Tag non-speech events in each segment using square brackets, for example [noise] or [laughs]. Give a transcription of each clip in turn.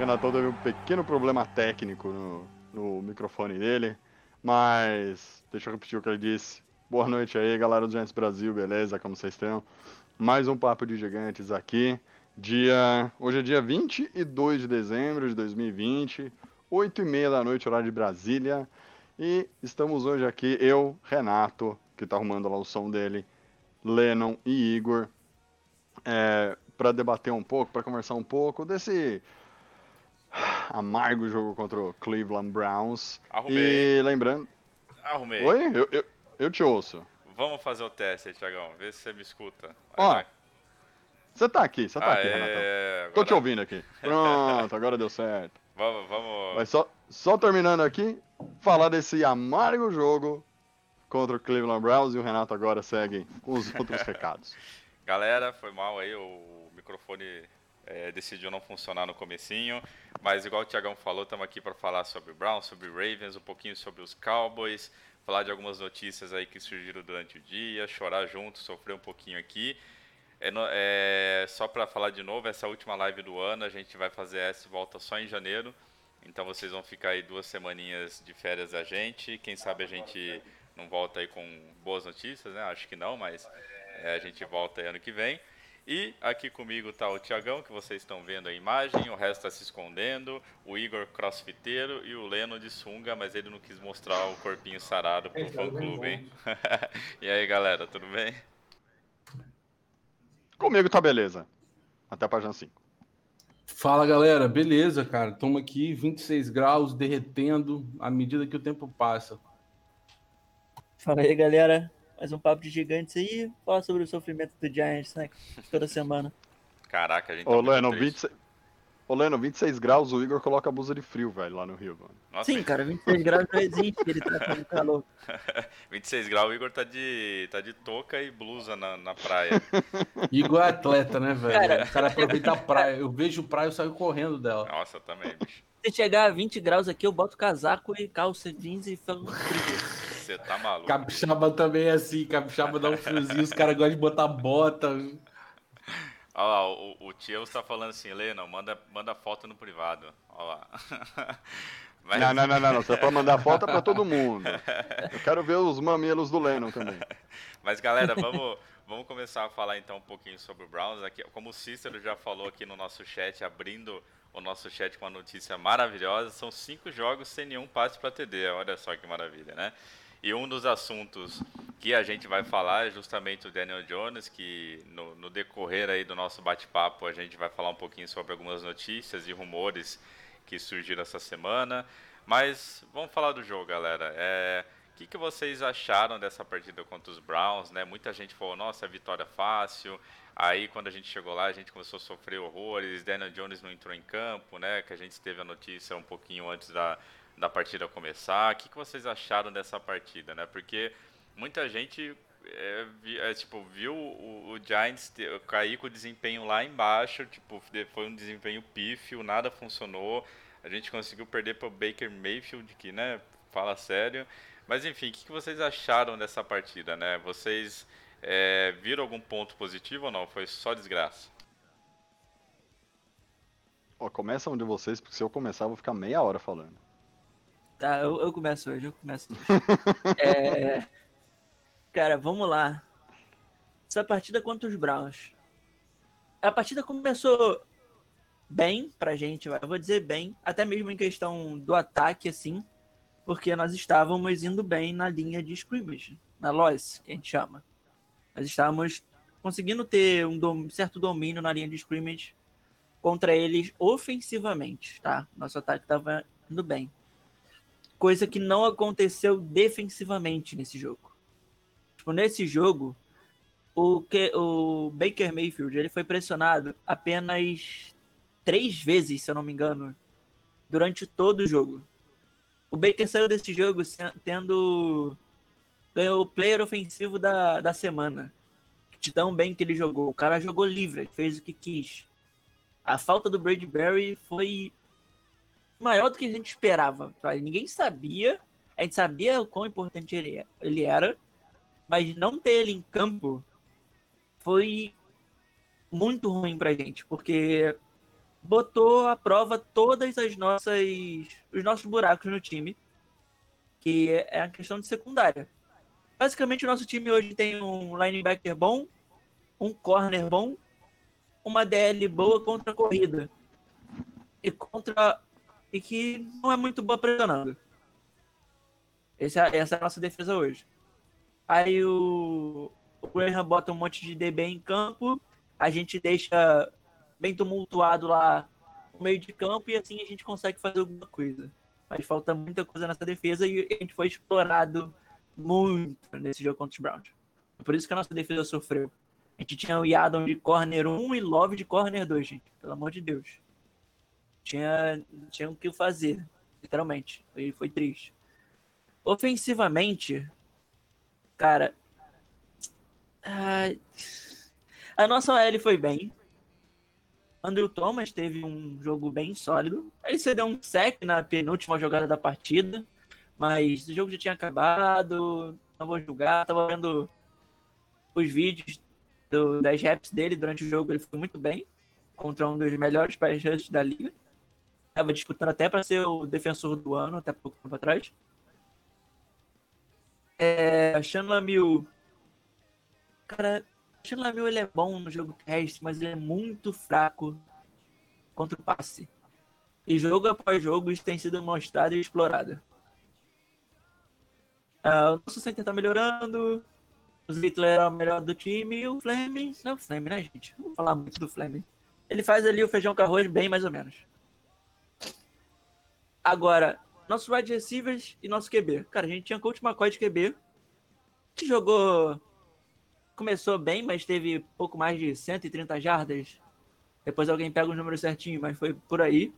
O Renatão teve um pequeno problema técnico no, no microfone dele, mas deixa eu repetir o que ele disse. Boa noite aí, galera do Giants Brasil, beleza? Como vocês estão? Mais um Papo de Gigantes aqui. Dia... Hoje é dia 22 de dezembro de 2020, 8 e meia da noite, horário de Brasília. E estamos hoje aqui, eu, Renato, que tá arrumando lá o som dele, Lennon e Igor, é, para debater um pouco, para conversar um pouco desse amargo jogo contra o Cleveland Browns. Arrumei. E lembrando. Arrumei. Oi? Eu, eu, eu te ouço. Vamos fazer o teste aí, Tiagão. Vê se você me escuta. Ó. Você tá aqui, você tá Ah, aqui, é, Renatão. Tô agora- te ouvindo aqui. [laughs] Pronto, agora deu certo. Vamos, vamos. Mas só, só terminando aqui, falar desse amargo jogo contra o Cleveland Browns e o Renato agora segue com os outros [laughs] recados. Galera, foi mal aí, o microfone é, decidiu não funcionar no comecinho, mas igual o Tiagão falou, estamos aqui para falar sobre o Browns, sobre o Ravens, um pouquinho sobre os Cowboys, falar de algumas notícias aí que surgiram durante o dia, chorar junto, sofrer um pouquinho aqui. É, é, só para falar de novo, essa última live do ano, a gente vai fazer essa volta só em janeiro, então vocês vão ficar aí duas semaninhas de férias da gente, quem sabe a gente não volta aí com boas notícias, né? Acho que não, mas é, a gente volta aí ano que vem. E aqui comigo tá o Tiagão, que vocês estão vendo a imagem, o resto está se escondendo, o Igor crossfiteiro e o Leno de sunga, mas ele não quis mostrar o corpinho sarado pro fã clube, hein? [laughs] e aí galera, tudo bem? Comigo tá beleza. Até a página 5. Fala galera, beleza, cara? Estamos aqui, 26 graus, derretendo à medida que o tempo passa. Fala aí, galera. Mais um papo de gigantes aí. Falar sobre o sofrimento do Giants, né? Toda semana. Caraca, a gente tá Ô, Leno, triste. 26... Ô, Leno, 26 graus, o Igor coloca a blusa de frio, velho, lá no Rio, mano. Nossa, Sim, cara, 26 graus não existe, ele tá fazendo calor. [laughs] 26 graus, o Igor tá de, tá de touca e blusa na, na praia. [laughs] Igor é atleta, né, velho? Cara. O cara aproveita a praia. Eu vejo praia, eu saio correndo dela. Nossa, também, bicho. Se chegar a 20 graus aqui, eu boto casaco e calça jeans e frio. Você tá maluco. Capixaba também é assim, capixaba dá um friozinho, os caras gostam de botar bota. Olha lá, o, o tio tá falando assim, Leno, manda, manda foto no privado. Olha lá. [laughs] Mas- Não, não, não, não, não. Você pode mandar foto pra todo mundo. Eu quero ver os mamilos do Lennon também. [laughs] Mas galera, vamos, vamos começar a falar então um pouquinho sobre o Browns. Aqui, como o Cícero já falou aqui no nosso chat, abrindo o nosso chat com uma notícia maravilhosa, são cinco jogos sem nenhum passe para TD. Olha só que maravilha, né? E um dos assuntos que a gente vai falar é justamente o Daniel Jones, que no, no decorrer aí do nosso bate-papo a gente vai falar um pouquinho sobre algumas notícias e rumores que surgiram essa semana. Mas vamos falar do jogo, galera. É, o que, que vocês acharam dessa partida contra os Browns? Né? Muita gente falou, nossa, vitória fácil. Aí quando a gente chegou lá, a gente começou a sofrer horrores. Daniel Jones não entrou em campo, né? Que a gente teve a notícia um pouquinho antes da, da partida começar. O que, que vocês acharam dessa partida, né? Porque muita gente é, é, tipo, viu o, o Giants cair com o desempenho lá embaixo, tipo, foi um desempenho pífio, nada funcionou. A gente conseguiu perder para o Baker Mayfield, que, né, fala sério. Mas enfim, o que, que vocês acharam dessa partida, né? Vocês é, viram algum ponto positivo ou não? Foi só desgraça? Ó, começa um de vocês, porque se eu começar, eu vou ficar meia hora falando. Tá, eu, eu começo hoje, eu começo hoje. [laughs] É, Cara, vamos lá. Essa partida contra os Browns. A partida começou bem pra gente, eu vou dizer bem, até mesmo em questão do ataque, assim, porque nós estávamos indo bem na linha de scrimmage, na loss, que a gente chama. Nós estávamos conseguindo ter um dom- certo domínio na linha de scrimmage contra eles ofensivamente, tá? Nosso ataque estava indo bem. Coisa que não aconteceu defensivamente nesse jogo. Tipo, nesse jogo, o, que, o Baker Mayfield ele foi pressionado apenas três vezes, se eu não me engano, durante todo o jogo. O Baker saiu desse jogo tendo ganhou o player ofensivo da, da semana. De tão bem que ele jogou. O cara jogou livre, fez o que quis. A falta do Bradbury foi maior do que a gente esperava. Ninguém sabia. A gente sabia o quão importante é- ele era. Mas não ter ele em campo foi muito ruim pra gente. Porque botou à prova todas as nossas os nossos buracos no time, que é a questão de secundária. Basicamente o nosso time hoje tem um linebacker bom, um corner bom, uma DL boa contra a corrida e contra e que não é muito boa pressionando. Essa, essa é a nossa defesa hoje. Aí o, o Graham bota um monte de DB em campo, a gente deixa bem tumultuado lá no meio de campo e assim a gente consegue fazer alguma coisa. Mas falta muita coisa nessa defesa e a gente foi explorado muito nesse jogo contra os Browns. Por isso que a nossa defesa sofreu. A gente tinha o Yadon de corner 1 e Love de corner 2, gente. Pelo amor de Deus. Tinha, tinha o que fazer, literalmente. Foi, foi triste. Ofensivamente, cara. a nossa OL foi bem. Andrew Thomas teve um jogo bem sólido. Ele cedeu um sec na penúltima jogada da partida, mas o jogo já tinha acabado. Não vou julgar. Tava vendo os vídeos do- das reps dele durante o jogo. Ele foi muito bem contra um dos melhores pass da liga. Tava disputando até para ser o defensor do ano, até pouco tempo atrás. É, Sean. Cara, Sean ele é bom no jogo terrestre, mas ele é muito fraco contra o passe. E jogo após jogo isso tem sido mostrado e explorado. Ah, o nosso center tá melhorando. O Zittler é o melhor do time. E o Fleming. Não, o Fleming, né, gente? Vou falar muito do Fleming. Ele faz ali o feijão com arroz bem mais ou menos. Agora, nossos wide receivers e nosso QB. Cara, a gente tinha Coach McCoy de QB. Que jogou. Começou bem, mas teve pouco mais de 130 jardas. Depois alguém pega os números certinho, mas foi por aí.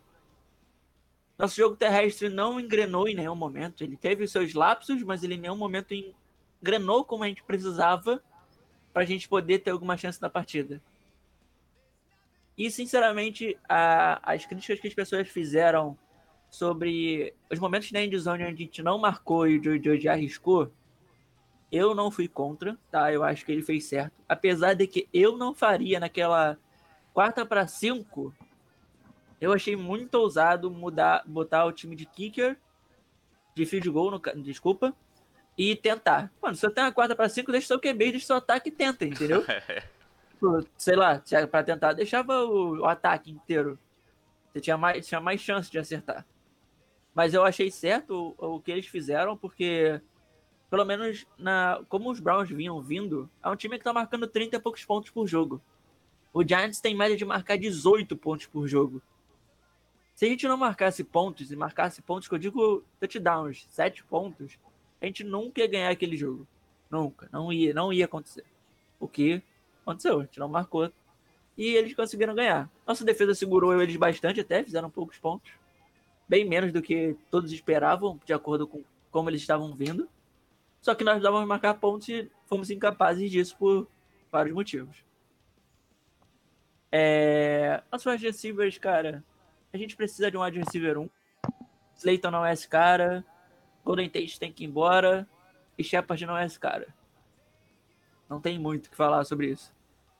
Nosso jogo terrestre não engrenou em nenhum momento. Ele teve os seus lapsos, mas ele em nenhum momento engrenou como a gente precisava para a gente poder ter alguma chance na partida. E, sinceramente, a- as críticas que as pessoas fizeram sobre os momentos na endzone onde a gente não marcou e o Jojo arriscou, eu não fui contra, tá? Eu acho que ele fez certo. Apesar de que eu não faria naquela quarta para cinco, eu achei muito ousado mudar, botar o time de kicker, de field goal, no, desculpa, e tentar. Mano, se eu tenho uma quarta para cinco, deixa seu QB, deixa seu ataque e tenta, entendeu? [laughs] Tipo, Sei lá, é pra tentar, deixava o, o ataque inteiro. Você tinha mais, tinha mais chance de acertar. Mas eu achei certo o, o que eles fizeram, porque pelo menos na como os Browns vinham vindo, é um time que tá marcando 30 e poucos pontos por jogo. O Giants tem média de marcar 18 pontos por jogo. Se a gente não marcasse pontos, e marcasse pontos que eu digo touchdowns, 7 pontos, a gente nunca ia ganhar aquele jogo. Nunca. Não ia, não ia acontecer. O que aconteceu? A gente não marcou. E eles conseguiram ganhar. Nossa defesa segurou eles bastante até, fizeram poucos pontos. Bem menos do que todos esperavam, de acordo com como eles estavam vindo. Só que nós dávamos marcar pontos e fomos incapazes disso por vários motivos. É... Nossos wide receivers, cara, a gente precisa de um wide receiver 1. Slayton não é esse cara. Golden Tate tem que ir embora. E Shepard não é esse cara. Não tem muito o que falar sobre isso.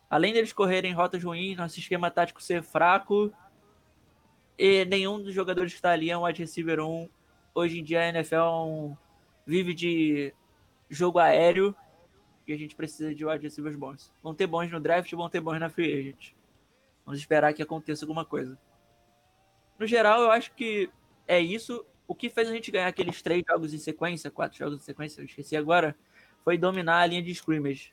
Além deles correrem rotas ruins, nosso esquema tático ser fraco, e nenhum dos jogadores que está ali é um wide receiver 1. Hoje em dia a NFL é um- vive de jogo aéreo e a gente precisa de wide receivers bons. Vão ter bons no draft, vão ter bons na free agent. Vamos esperar que aconteça alguma coisa. No geral, eu acho que é isso. O que fez a gente ganhar aqueles três jogos em sequência, quatro jogos em sequência, eu esqueci agora, foi dominar a linha de scrimmage.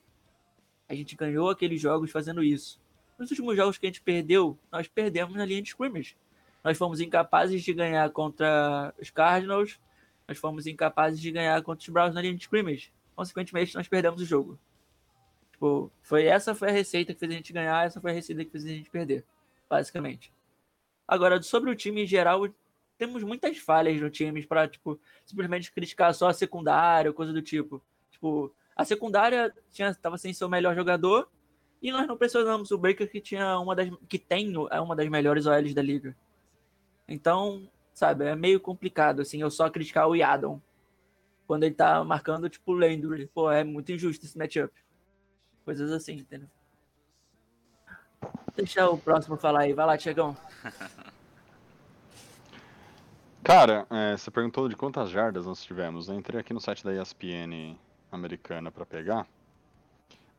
A gente ganhou aqueles jogos fazendo isso. Nos últimos jogos que a gente perdeu, nós perdemos na linha de scrimmage. Nós fomos incapazes de ganhar contra os Cardinals, nós fomos incapazes de ganhar contra os Browns na linha de scrimmage. Consequentemente, nós perdemos o jogo. Tipo, foi, essa foi a receita que fez a gente ganhar, essa foi a receita que fez a gente perder, basicamente. Agora, sobre o time em geral, temos muitas falhas no time para tipo, simplesmente criticar só a secundária coisa do tipo. Tipo, a secundária tinha, tava sem seu melhor jogador e nós não pressionamos o Baker que tinha uma das que tem é uma das melhores OLs da liga. Então, sabe, é meio complicado assim, eu só criticar o Yadon quando ele tá marcando tipo Landry. Pô, é muito injusto esse matchup. Coisas assim, entendeu? Deixa o próximo falar aí. Vai lá, Tiagão. [laughs] Cara, é, você perguntou de quantas jardas nós tivemos. Eu entrei aqui no site da ESPN americana para pegar.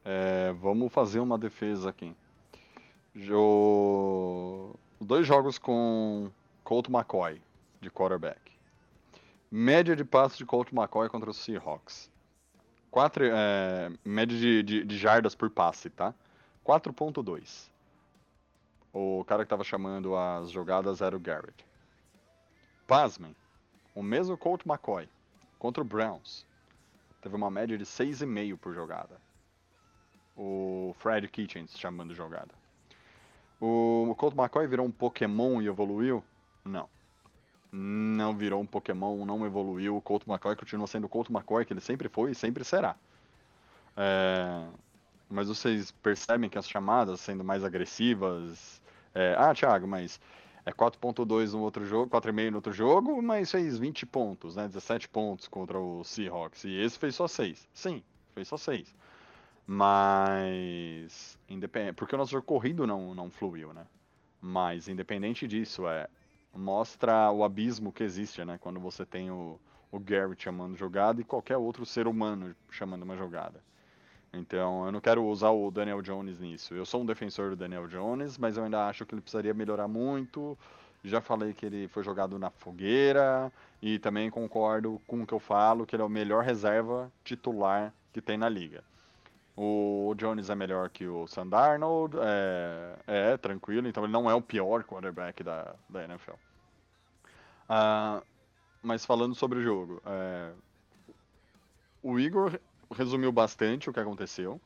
É, vamos fazer uma defesa aqui. Jo... Dois jogos com Colt McCoy de quarterback. Média de passos de Colt McCoy contra os Seahawks. Quatro, é, média de, de, de jardas por passe, tá? 4.2. O cara que estava chamando as jogadas era o Garrett. Pasmem, o mesmo Colt McCoy contra o Browns teve uma média de 6,5 por jogada. O Fred Kitchens chamando jogada. O Colt McCoy virou um Pokémon e evoluiu? Não. Não virou um Pokémon, não evoluiu. O Colt McCoy continua sendo o Colt McCoy que ele sempre foi e sempre será. É... Mas vocês percebem que as chamadas sendo mais agressivas. É... Ah, Thiago, mas é 4.2 no outro jogo, 4,5 no outro jogo, mas fez 20 pontos, né? 17 pontos contra o Seahawks. E esse fez só 6. Sim, fez só 6. Mas. Independ... Porque o nosso jogo corrido não, não fluiu, né? Mas independente disso, é. Mostra o abismo que existe, né? Quando você tem o, o Garrett chamando jogada e qualquer outro ser humano chamando uma jogada. Então, eu não quero usar o Daniel Jones nisso. Eu sou um defensor do Daniel Jones, mas eu ainda acho que ele precisaria melhorar muito. Já falei que ele foi jogado na fogueira e também concordo com o que eu falo, que ele é o melhor reserva titular que tem na liga. O Jones é melhor que o Sandarnold, é, é tranquilo, então ele não é o pior quarterback da, da NFL. Ah, mas falando sobre o jogo, é, o Igor resumiu bastante o que aconteceu.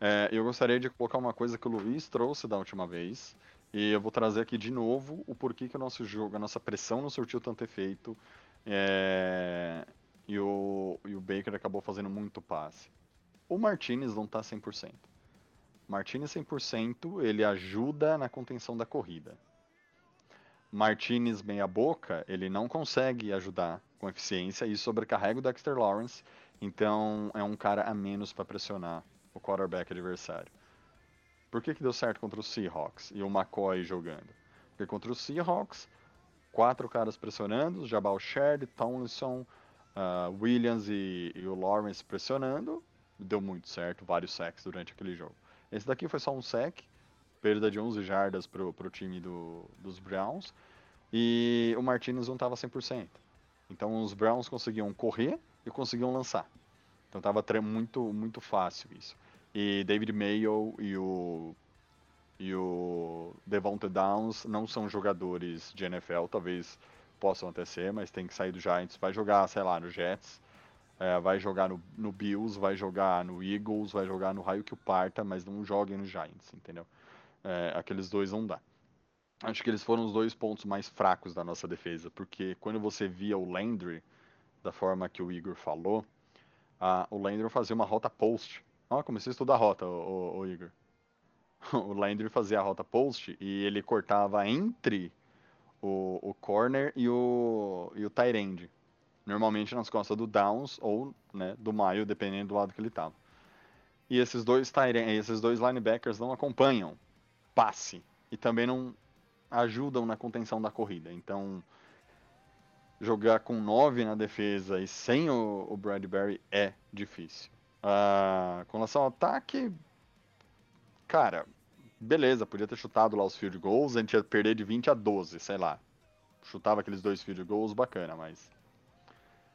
É, eu gostaria de colocar uma coisa que o Luiz trouxe da última vez. E eu vou trazer aqui de novo o porquê que o nosso jogo, a nossa pressão não surtiu tanto efeito. É, e, o, e o Baker acabou fazendo muito passe. O Martinez não está 100%. Martinez 100%, ele ajuda na contenção da corrida. Martinez meia boca, ele não consegue ajudar com eficiência e sobrecarrega o Dexter Lawrence então é um cara a menos para pressionar o quarterback adversário. Por que, que deu certo contra os Seahawks e o McCoy jogando? Porque contra os Seahawks, quatro caras pressionando, Jabal Sherd, Tomlinson, uh, Williams e, e, o Lawrence pressionando, deu muito certo, vários sacks durante aquele jogo. Esse daqui foi só um sack, perda de 11 jardas para o time do, dos Browns, e o Martinez não estava 100%. Então os Browns conseguiam correr e conseguiam lançar. Então tava muito, muito fácil isso. E David Mayo e o e o Devonta Downs não são jogadores de NFL, talvez possam até ser, mas tem que sair do Giants, vai jogar, sei lá, no Jets, é, vai jogar no, no, Bills, vai jogar no Eagles, vai jogar no raio que o parta, mas não joguem no Giants, entendeu? É, aqueles dois não dá. Acho que eles foram os dois pontos mais fracos da nossa defesa, porque quando você via o Landry, da forma que o Igor falou, a, o Landry fazia uma rota post. Ó, comecei a estudar a rota, o, o, o Igor. [laughs] O Landry fazia a rota post e ele cortava entre o, o corner e o, e o tight end. Normalmente nas costas do Downs ou né, do Maio, dependendo do lado que ele estava. E esses dois, tight end, esses dois linebackers não acompanham passe e também não ajudam na contenção da corrida. Então, jogar com 9 na defesa e sem o, o Bradbury é difícil. Uh, com relação ao ataque, cara, beleza, podia ter chutado lá os field goals, a gente ia perder de 20 a 12, sei lá. Chutava aqueles dois field goals, bacana, mas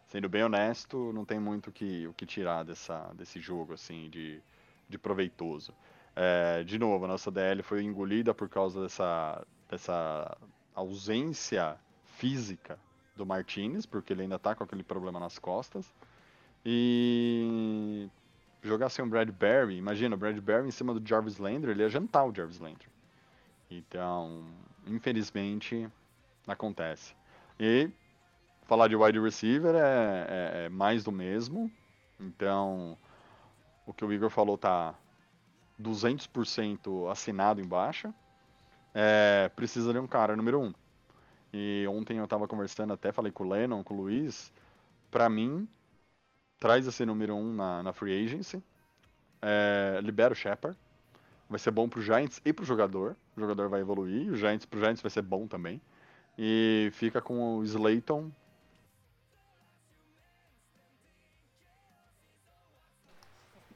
sendo bem honesto, não tem muito que, o que tirar dessa, desse jogo, assim, de, de proveitoso. É, de novo, a nossa DL foi engolida por causa dessa, dessa ausência física do Martinez, porque ele ainda tá com aquele problema nas costas. E jogar sem o Bradbury, imagina, o Bradbury em cima do Jarvis Landry, ele ia jantar o Jarvis Landry. Então, infelizmente, acontece. E falar de wide receiver é, é- é mais do mesmo. Então, o que o Igor falou tá 200% assinado embaixo. É, precisa de um cara número um. E ontem eu tava conversando até, falei com o Lennon, com o Luiz. Pra mim, traz esse número um na, na free agency. É, libera o Shepard. Vai ser bom pro Giants e pro jogador. O jogador vai evoluir. O Giants pro Giants vai ser bom também. E fica com o Slayton.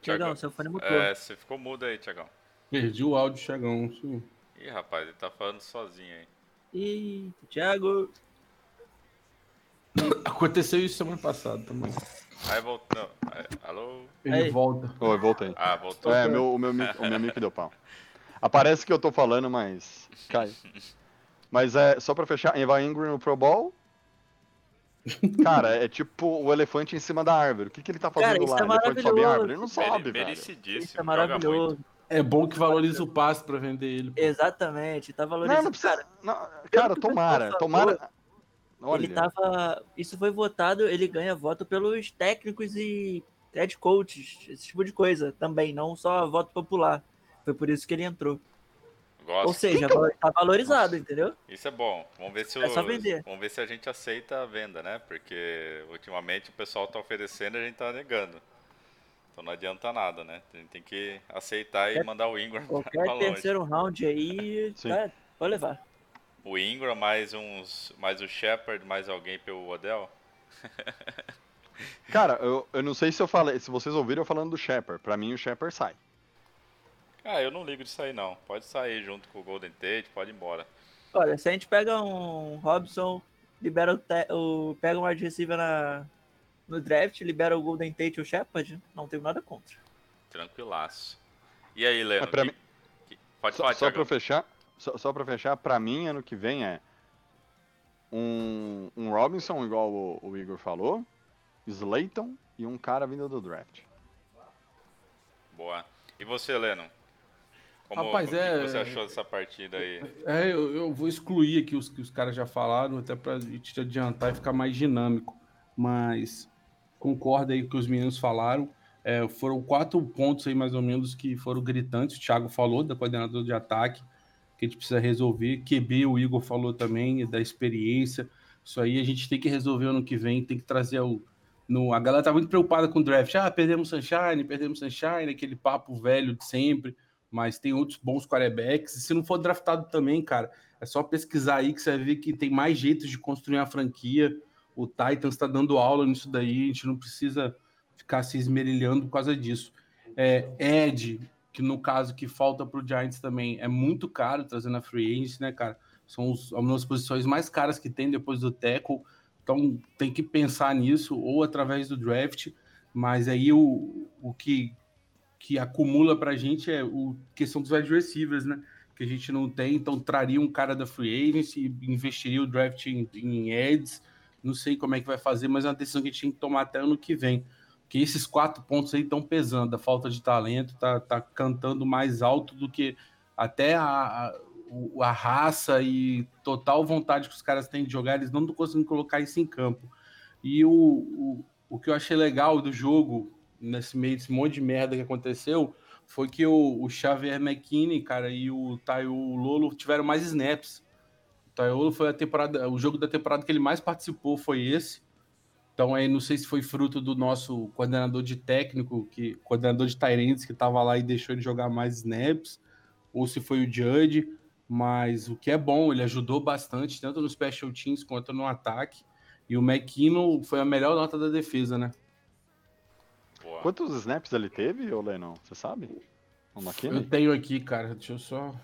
Tiagão, seu fone mutou. É, você ficou mudo aí, Tiagão. Perdi o áudio. Sim. Ih, rapaz, ele tá falando sozinho aí. Ih, Thiago. Aconteceu isso semana passada também. Aí voltou. Aí, alô? Ele Aí. volta. Oi, voltei. Ah, voltou. É, meu, o, meu, mic- o meu mic deu pau. Aparece que eu tô falando, mas cai. Mas é, só pra fechar, Eva Ingram no Pro Bowl. Cara, é tipo o elefante em cima da árvore. O que, que ele tá fazendo Cara, isso lá? é elefante sobe árvore? Ele não sobe, Mere- velho. Merecidíssimo. Isso é joga muito. maravilhoso. É bom que valoriza o passe pra vender ele. pô. Exatamente, tá Não, valorizando. não precisa. Cara, não, cara, tomara, tomara. Olha, ele tava. Isso foi votado, ele ganha voto pelos técnicos e head coaches, esse tipo de coisa também, não só voto popular. Foi por isso que ele entrou. Gosto. Ou seja, valo- tá valorizado, entendeu? Isso é bom. Vamos ver se É só o- vender. Vamos ver se a gente aceita a venda, né? Porque ultimamente o pessoal tá oferecendo e a gente tá negando. Então não adianta nada, né? A gente tem que aceitar e É- mandar o Ingram [laughs] pra Qualquer longe. terceiro round aí, tá, pode levar. O Ingram mais uns, mais o Shepard, mais alguém pelo Odell. [laughs] Cara, eu, eu não sei se eu falei, se vocês ouviram eu falando do Shepard. Pra mim o Shepard sai. Ah, eu não ligo disso aí não. Pode sair junto com o Golden Tate, pode ir embora. Olha, se a gente pega um Robson, libera o, te- o pega um wide receiver na, no draft, libera o Golden Tate e o Shepard, não tenho nada contra. Tranquilaço. E aí, Leno? Mas pra que- mim- que- Pode Só, falar, só pra fechar, só, só pra fechar, pra mim ano que vem é um, um Robinson, igual o, o Igor falou, Slayton e um cara vindo do draft. Boa. E você, Leno? Como, Rapaz, o que é- que você achou dessa partida aí? É, eu, eu vou excluir aqui os que os caras já falaram, até pra te adiantar e ficar mais dinâmico. Mas concordo aí com o que os meninos falaram. É, foram quatro pontos aí, mais ou menos, que foram gritantes. O Thiago falou, da coordenadora de ataque, que a gente precisa resolver. QB, o Igor falou também, da experiência. Isso aí a gente tem que resolver ano que vem, tem que trazer o. No, a galera tá muito preocupada com o draft. Ah, perdemos Sunshine, perdemos Sunshine, aquele papo velho de sempre mas tem outros bons quarterbacks. E se não for draftado também, cara, é só pesquisar aí que você vai ver que tem mais jeitos de construir uma franquia. O Titans está dando aula nisso daí, a gente não precisa ficar se esmerilhando por causa disso. É, Ed, que no caso que falta para o Giants também, é muito caro trazendo a free agency, né, cara? São os, uma das posições mais caras que tem depois do tackle. Então tem que pensar nisso, ou através do draft. Mas aí o, o que que acumula pra gente é o questão dos wide receivers, né? Que a gente não tem, então traria um cara da free agency, investiria o draft em, em ads, não sei como é que vai fazer, mas é uma decisão que a gente tem que tomar até ano que vem. Porque esses quatro pontos aí estão pesando, a falta de talento tá, tá cantando mais alto do que até a, a, a raça e total vontade que os caras têm de jogar, eles não estão conseguindo colocar isso em campo. E o, o, o que eu achei legal do jogo, nesse meio desse monte de merda que aconteceu, foi que o, o Xavier McKinney, cara, e o Tayo Lolo tiveram mais snaps. O Tayo Lolo foi a temporada, o jogo da temporada que ele mais participou foi esse. Então aí não sei se foi fruto do nosso coordenador de técnico, que coordenador de Tyrants que estava lá e deixou ele jogar mais snaps, ou se foi o Judge, mas o que é bom, ele ajudou bastante, tanto no special teams quanto no ataque. E o McKinnon foi a melhor nota da defesa, né? Boa. Quantos snaps ele teve, ô Lennon? Você sabe? O Eu tenho aqui, cara, deixa eu só.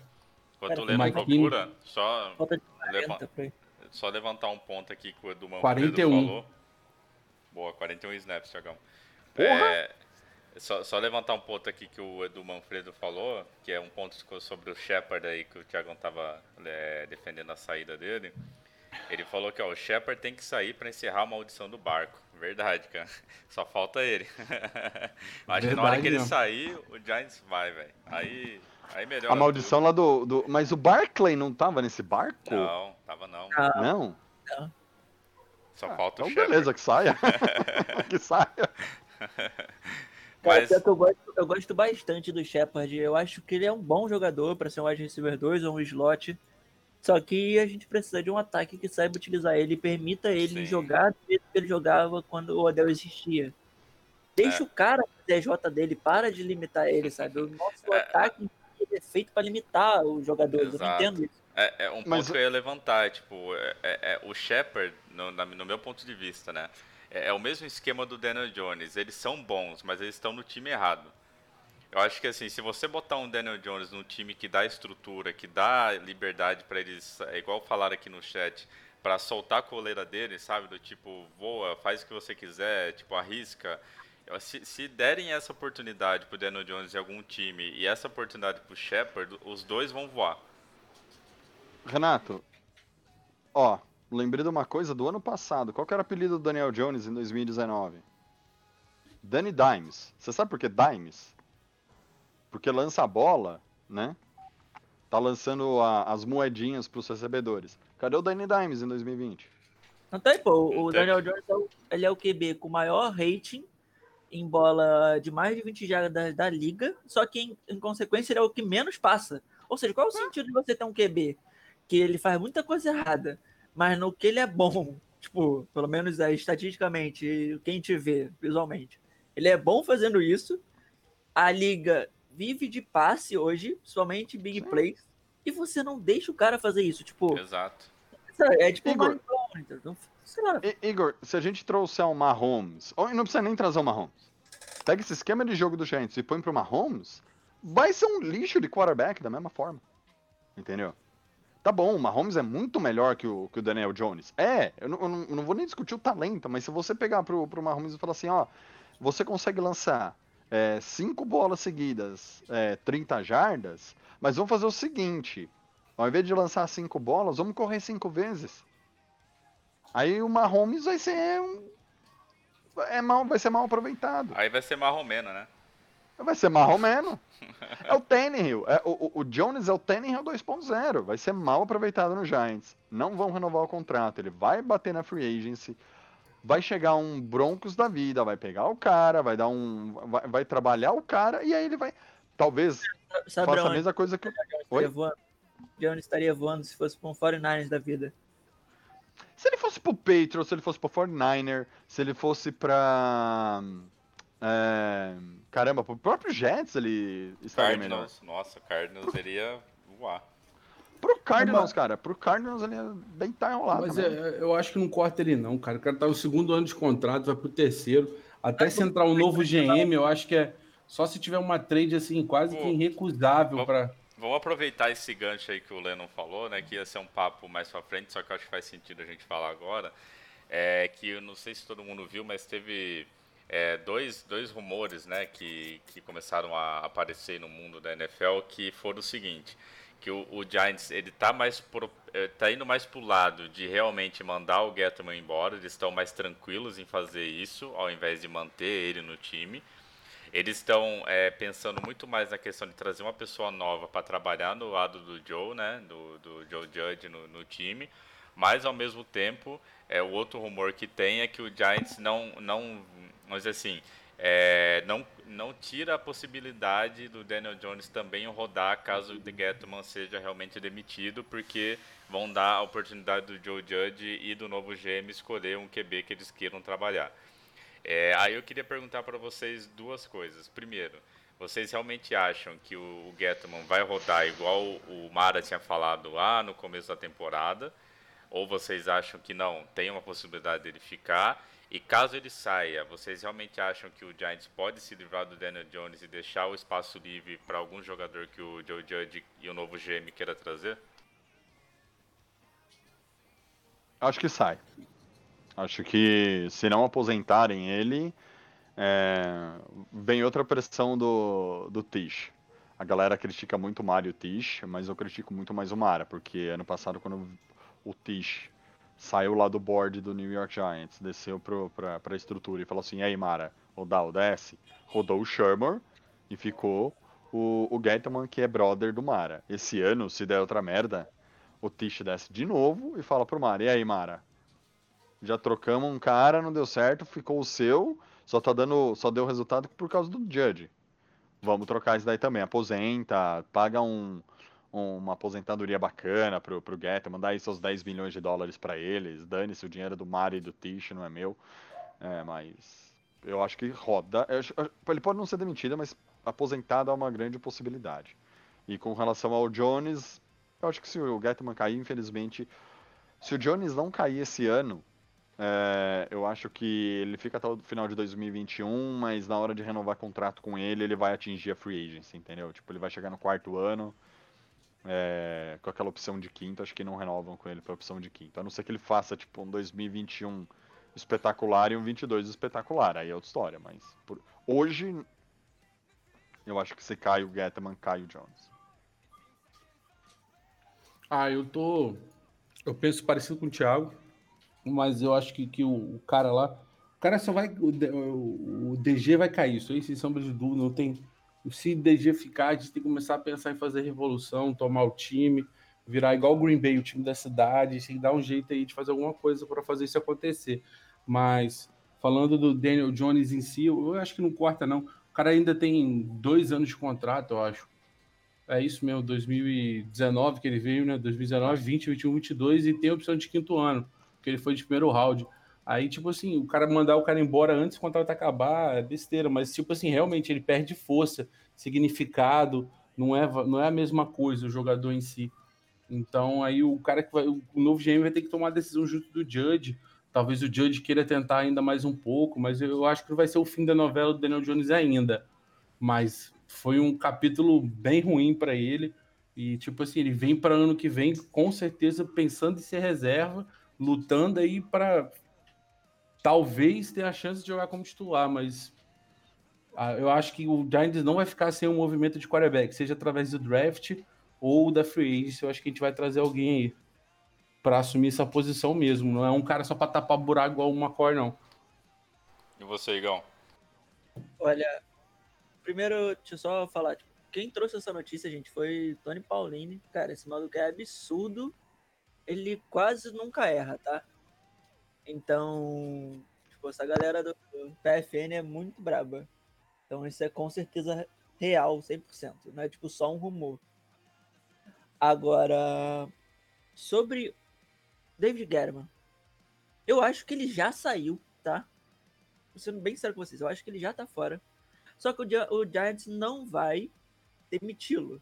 Enquanto o Leno procura, só, Falta de leva- 40 por aí. só levantar um ponto aqui que o Edu Manfredo 41. falou. Boa, 41 snaps, Thiagão. Porra! É, só, só levantar um ponto aqui que o Edu Manfredo falou, que é um ponto sobre o Shepard aí, que o Thiagão tava é, defendendo a saída dele. Ele falou que ó, o Shepard tem que sair para encerrar a maldição do barco. Verdade, cara. [laughs] Só falta ele. [laughs] Acho que na hora que ele mesmo. sair, o Giants vai, velho. Aí. A maldição lá do, do. Mas o Barclay não tava nesse barco? Não, tava não. Ah, Não? Só falta o Então, beleza, que saia. [laughs] que saia. Mas, que eu, gosto, eu gosto bastante do Shepard. Eu acho que ele é um bom jogador para ser um wide receiver 2 ou um slot. Só que a gente precisa de um ataque que saiba utilizar ele e permita ele Sim. jogar do jeito que ele jogava quando o Odell existia. Deixa É. o cara fazer a J dele, para de limitar ele, sabe? O nosso É. ataque ele é feito para limitar os jogadores. Eu não Exato. entendo isso. É, é um ponto Mas- que eu ia levantar, é, tipo, é, é- é o Shepard, no, no meu ponto de vista, né? É, o mesmo esquema do Daniel Jones. Eles são bons, mas eles estão no time errado. Eu acho que assim, se você botar um Daniel Jones num time que dá estrutura, que dá liberdade pra eles, é igual falaram aqui no chat, pra soltar a coleira deles, sabe? Do tipo, voa, faz o que você quiser, tipo, arrisca. Se, se derem essa oportunidade pro Daniel Jones em algum time e essa oportunidade pro Shepard, os dois vão voar. Renato, ó, lembrei de uma coisa do ano passado. Qual que era o apelido do Daniel Jones em 2019? Danny Dimes. Você sabe por que Dimes? Porque lança a bola, né? Tá lançando a- as moedinhas pros recebedores. Cadê o Danny Dimes em 2020? Não tem, pô. O. Daniel Jones é o, ele é o QB com maior rating em bola de mais de 20 jardas da liga, só que em, em consequência ele é o que menos passa. Ou seja, qual é o sentido de você ter um QB que ele faz muita coisa errada, mas no que ele é bom, [laughs] tipo, pelo menos é, estatisticamente, quem te vê visualmente, ele é bom fazendo isso. A liga vive de passe hoje, somente big plays, e você não deixa o cara fazer isso. Tipo, Exato. é tipo Igor. Sei lá, I- Igor, se a gente trouxer um Mahomes, ou não precisa nem trazer um Mahomes, pega esse esquema de jogo do Giants e põe pro Mahomes, vai ser um lixo de quarterback da mesma forma. Entendeu? Tá bom, o Mahomes é muito melhor que o, que o Daniel Jones. É, eu não- eu não vou nem discutir o talento, mas se você pegar pro, pro Mahomes e falar assim, ó, você consegue lançar é, cinco bolas seguidas, é, 30 jardas, mas vamos fazer o seguinte, ao invés de lançar cinco bolas, vamos correr cinco vezes. Aí o Mahomes vai ser um... É mal, vai ser mal aproveitado. Aí vai ser marromeno, né? Vai ser marromeno. [laughs] É o Tannehill. É, o, o- Jones é o Tannehill 2.0. Vai ser mal aproveitado no Giants. Não vão renovar o contrato. Ele vai bater na free agency. Vai chegar um Broncos da vida. Vai pegar o cara. Vai dar um. Vai, vai trabalhar o cara. E aí ele vai. Talvez sabe faça a mesma coisa que. o- estaria Oi? voando? Jones estaria voando se fosse para um 49ers da vida. Se ele fosse pro Patriots, se ele fosse pro 49er, se ele fosse pra. é, caramba, pro próprio Jets ele estaria melhor. Cardinals, nossa, Cardinals iria voar. Pro Cardinals, Mas- cara, pro Cardinals ele é bem tá enrolado. Mas também. é, eu acho que não corta ele, não, cara. O cara tá no segundo ano de contrato, vai pro terceiro. Até se entrar um novo GM, eu acho que é só se tiver uma trade assim, quase que Pô, irrecusável vamos- para Vamos aproveitar esse gancho aí que o Lennon falou, né? Que ia ser um papo mais pra frente, só que eu acho que faz sentido a gente falar agora. É que eu não sei se todo mundo viu, mas teve é, dois, dois rumores, né? Que, que começaram a aparecer no mundo da NFL, que foram o seguinte. Que o, o Giants, ele tá mais pro, eh, tá indo mais pro lado de realmente mandar o Gettman embora. Eles estão mais tranquilos em fazer isso, ao invés de manter ele no time. Eles estão é, pensando muito mais na questão de trazer uma pessoa nova para trabalhar no lado do Joe, né? Do, do Joe Judge no, no time. Mas ao mesmo tempo, é, o outro rumor que tem é que o Giants não, não vamos dizer assim, é, não, não tira a possibilidade do Daniel Jones também rodar caso o Gettman seja realmente demitido, porque vão dar a oportunidade do Joe Judge e do novo GM escolher um QB que eles queiram trabalhar. É, aí eu queria perguntar para vocês duas coisas. Primeiro, vocês realmente acham que o, Gettman vai rodar igual o Mara tinha falado lá no começo da temporada? Ou vocês acham que não, tem uma possibilidade dele ficar? E caso ele saia, vocês realmente acham que o Giants pode se livrar do Daniel Jones e deixar o espaço livre para algum jogador que o Joe Judge e o novo GM queira trazer? Acho que sai. Acho que se não aposentarem ele, é, vem outra pressão do, do Tish. A galera critica muito o Mário Tish, mas eu critico muito mais o Mara, porque ano passado, quando o Tish saiu lá do board do New York Giants, desceu pro, pra, pra estrutura e falou assim: e aí, Mara, rodar o desce? Rodou o Shermer e ficou o, o Gettman, que é brother do Mara. Esse ano, se der outra merda, o Tish desce de novo e fala pro Mara: e aí, Mara? Já trocamos um cara, não deu certo, ficou o seu, só tá dando, só deu resultado por causa do Judge. Vamos trocar isso daí também. Aposenta, paga um, um- uma aposentadoria bacana pro, pro Guetta, mandar aí seus 10 milhões de dólares pra eles. Dane-se o dinheiro do Mari e do Tish, não é meu. É, mas eu acho que roda. ele pode não ser demitido, mas aposentado é uma grande possibilidade. E com relação ao Jones, eu acho que se o Getman cair, infelizmente. Se o Jones não cair esse ano, é, eu acho que ele fica até o final de 2021, mas na hora de renovar contrato com ele, ele vai atingir a free agency, entendeu? Tipo, ele vai chegar no quarto ano é, com aquela opção de quinto, acho que não renovam com ele pra opção de quinto. A não ser que ele faça, tipo, um 2021 espetacular e um 22 espetacular, aí é outra história, mas por- hoje eu acho que se cai o Getman, cai o Jones. Ah, eu tô. Eu penso parecido com o Thiago, mas eu acho que, que o, o cara lá. O cara só vai. O, o- DG vai cair, isso aí, sem sombra de dúvida. Não tem. Se DG ficar, a gente tem que começar a pensar em fazer revolução, tomar o time, virar igual o Green Bay, o time da cidade, tem que dar um jeito aí de fazer alguma coisa para fazer isso acontecer. Mas, falando do Daniel Jones em si, eu acho que não corta, não. O cara ainda tem dois anos de contrato, eu acho. É isso mesmo, 2019 que ele veio, né? 2019, 20, 21, 22 e tem a opção de quinto ano, que ele foi de primeiro round. Aí, tipo assim, o cara mandar o cara embora antes do contrato acabar é besteira, mas, tipo assim, realmente ele perde força, significado, não é, não é a mesma coisa o jogador em si. Então, aí o cara que vai, o novo GM vai ter que tomar a decisão junto do Judge. Talvez o Judge queira tentar ainda mais um pouco, mas eu acho que vai ser o fim da novela do Daniel Jones ainda. Mas foi um capítulo bem ruim para ele. E, tipo assim, ele vem para ano que vem, com certeza, pensando em ser reserva, lutando aí para talvez ter a chance de jogar como titular, mas ah, eu acho que o Giants não vai ficar sem um movimento de quarterback, seja através do draft ou da free agency. Eu acho que a gente vai trazer alguém aí para assumir essa posição mesmo. Não é um cara só para tapar buraco igual o McCoy, não. E você, Igão? Olha, primeiro, deixa eu só falar. tipo, quem trouxe essa notícia, gente, foi Tony Paulini. Cara, esse maluco é absurdo. Ele quase nunca erra, tá? Então, tipo, essa galera do PFN é muito braba. Então isso é com certeza real, 100%. Não é tipo só um rumor. Agora, sobre David Guerra, eu acho que ele já saiu, tá? Tô sendo bem sério com vocês, eu acho que ele já tá fora. Só que o, Gi- o Giants não vai demiti-lo.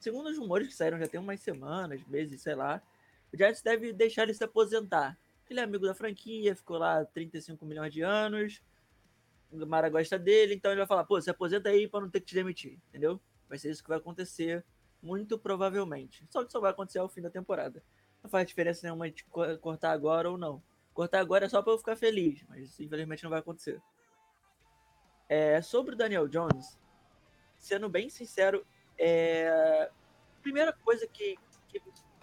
Segundo os rumores que saíram já tem umas semanas, meses, sei lá, o Giants deve deixar ele se aposentar. Ele é amigo da franquia, ficou lá 35 milhões de anos. O Mara gosta dele, então ele vai falar, pô, se aposenta aí pra não ter que te demitir, entendeu? Vai ser isso que vai acontecer, muito provavelmente. Só que só vai acontecer ao fim da temporada. Não faz diferença nenhuma de co- cortar agora ou não. Cortar agora é só pra eu ficar feliz, mas infelizmente não vai acontecer. É, sobre o Daniel Jones, sendo bem sincero, é... primeira coisa que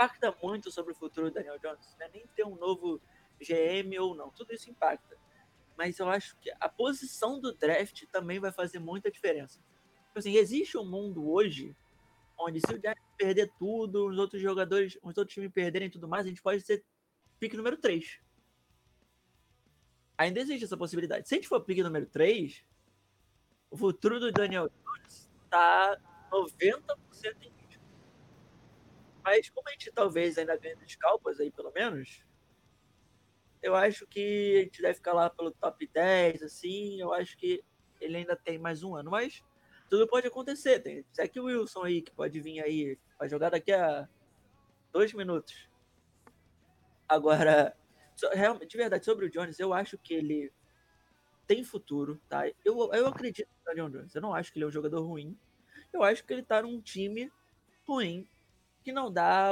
impacta muito sobre o futuro do Daniel Jones não é nem ter um novo GM ou não, tudo isso impacta. Mas eu acho que a posição do draft também vai fazer muita diferença. Tipo Assim, existe um mundo hoje onde se o Giants perder tudo, os outros jogadores, os outros times perderem tudo mais, a gente pode ser pique número 3. Ainda existe essa possibilidade. Se a gente for pique número 3, o futuro do Daniel Jones tá 90% em. Mas como a gente talvez ainda ganhe dos Cowboys aí, pelo menos, eu acho que a gente deve ficar lá pelo top 10, assim, eu acho que ele ainda tem mais um ano, mas tudo pode acontecer. Tem Zach Wilson aí, que pode vir aí, vai jogar daqui a dois minutos. Agora, de verdade, sobre o Jones, eu acho que ele tem futuro, tá? Eu, eu acredito no Daniel Jones. Eu não acho que ele é um jogador ruim. Eu acho que ele tá num time ruim que não dá.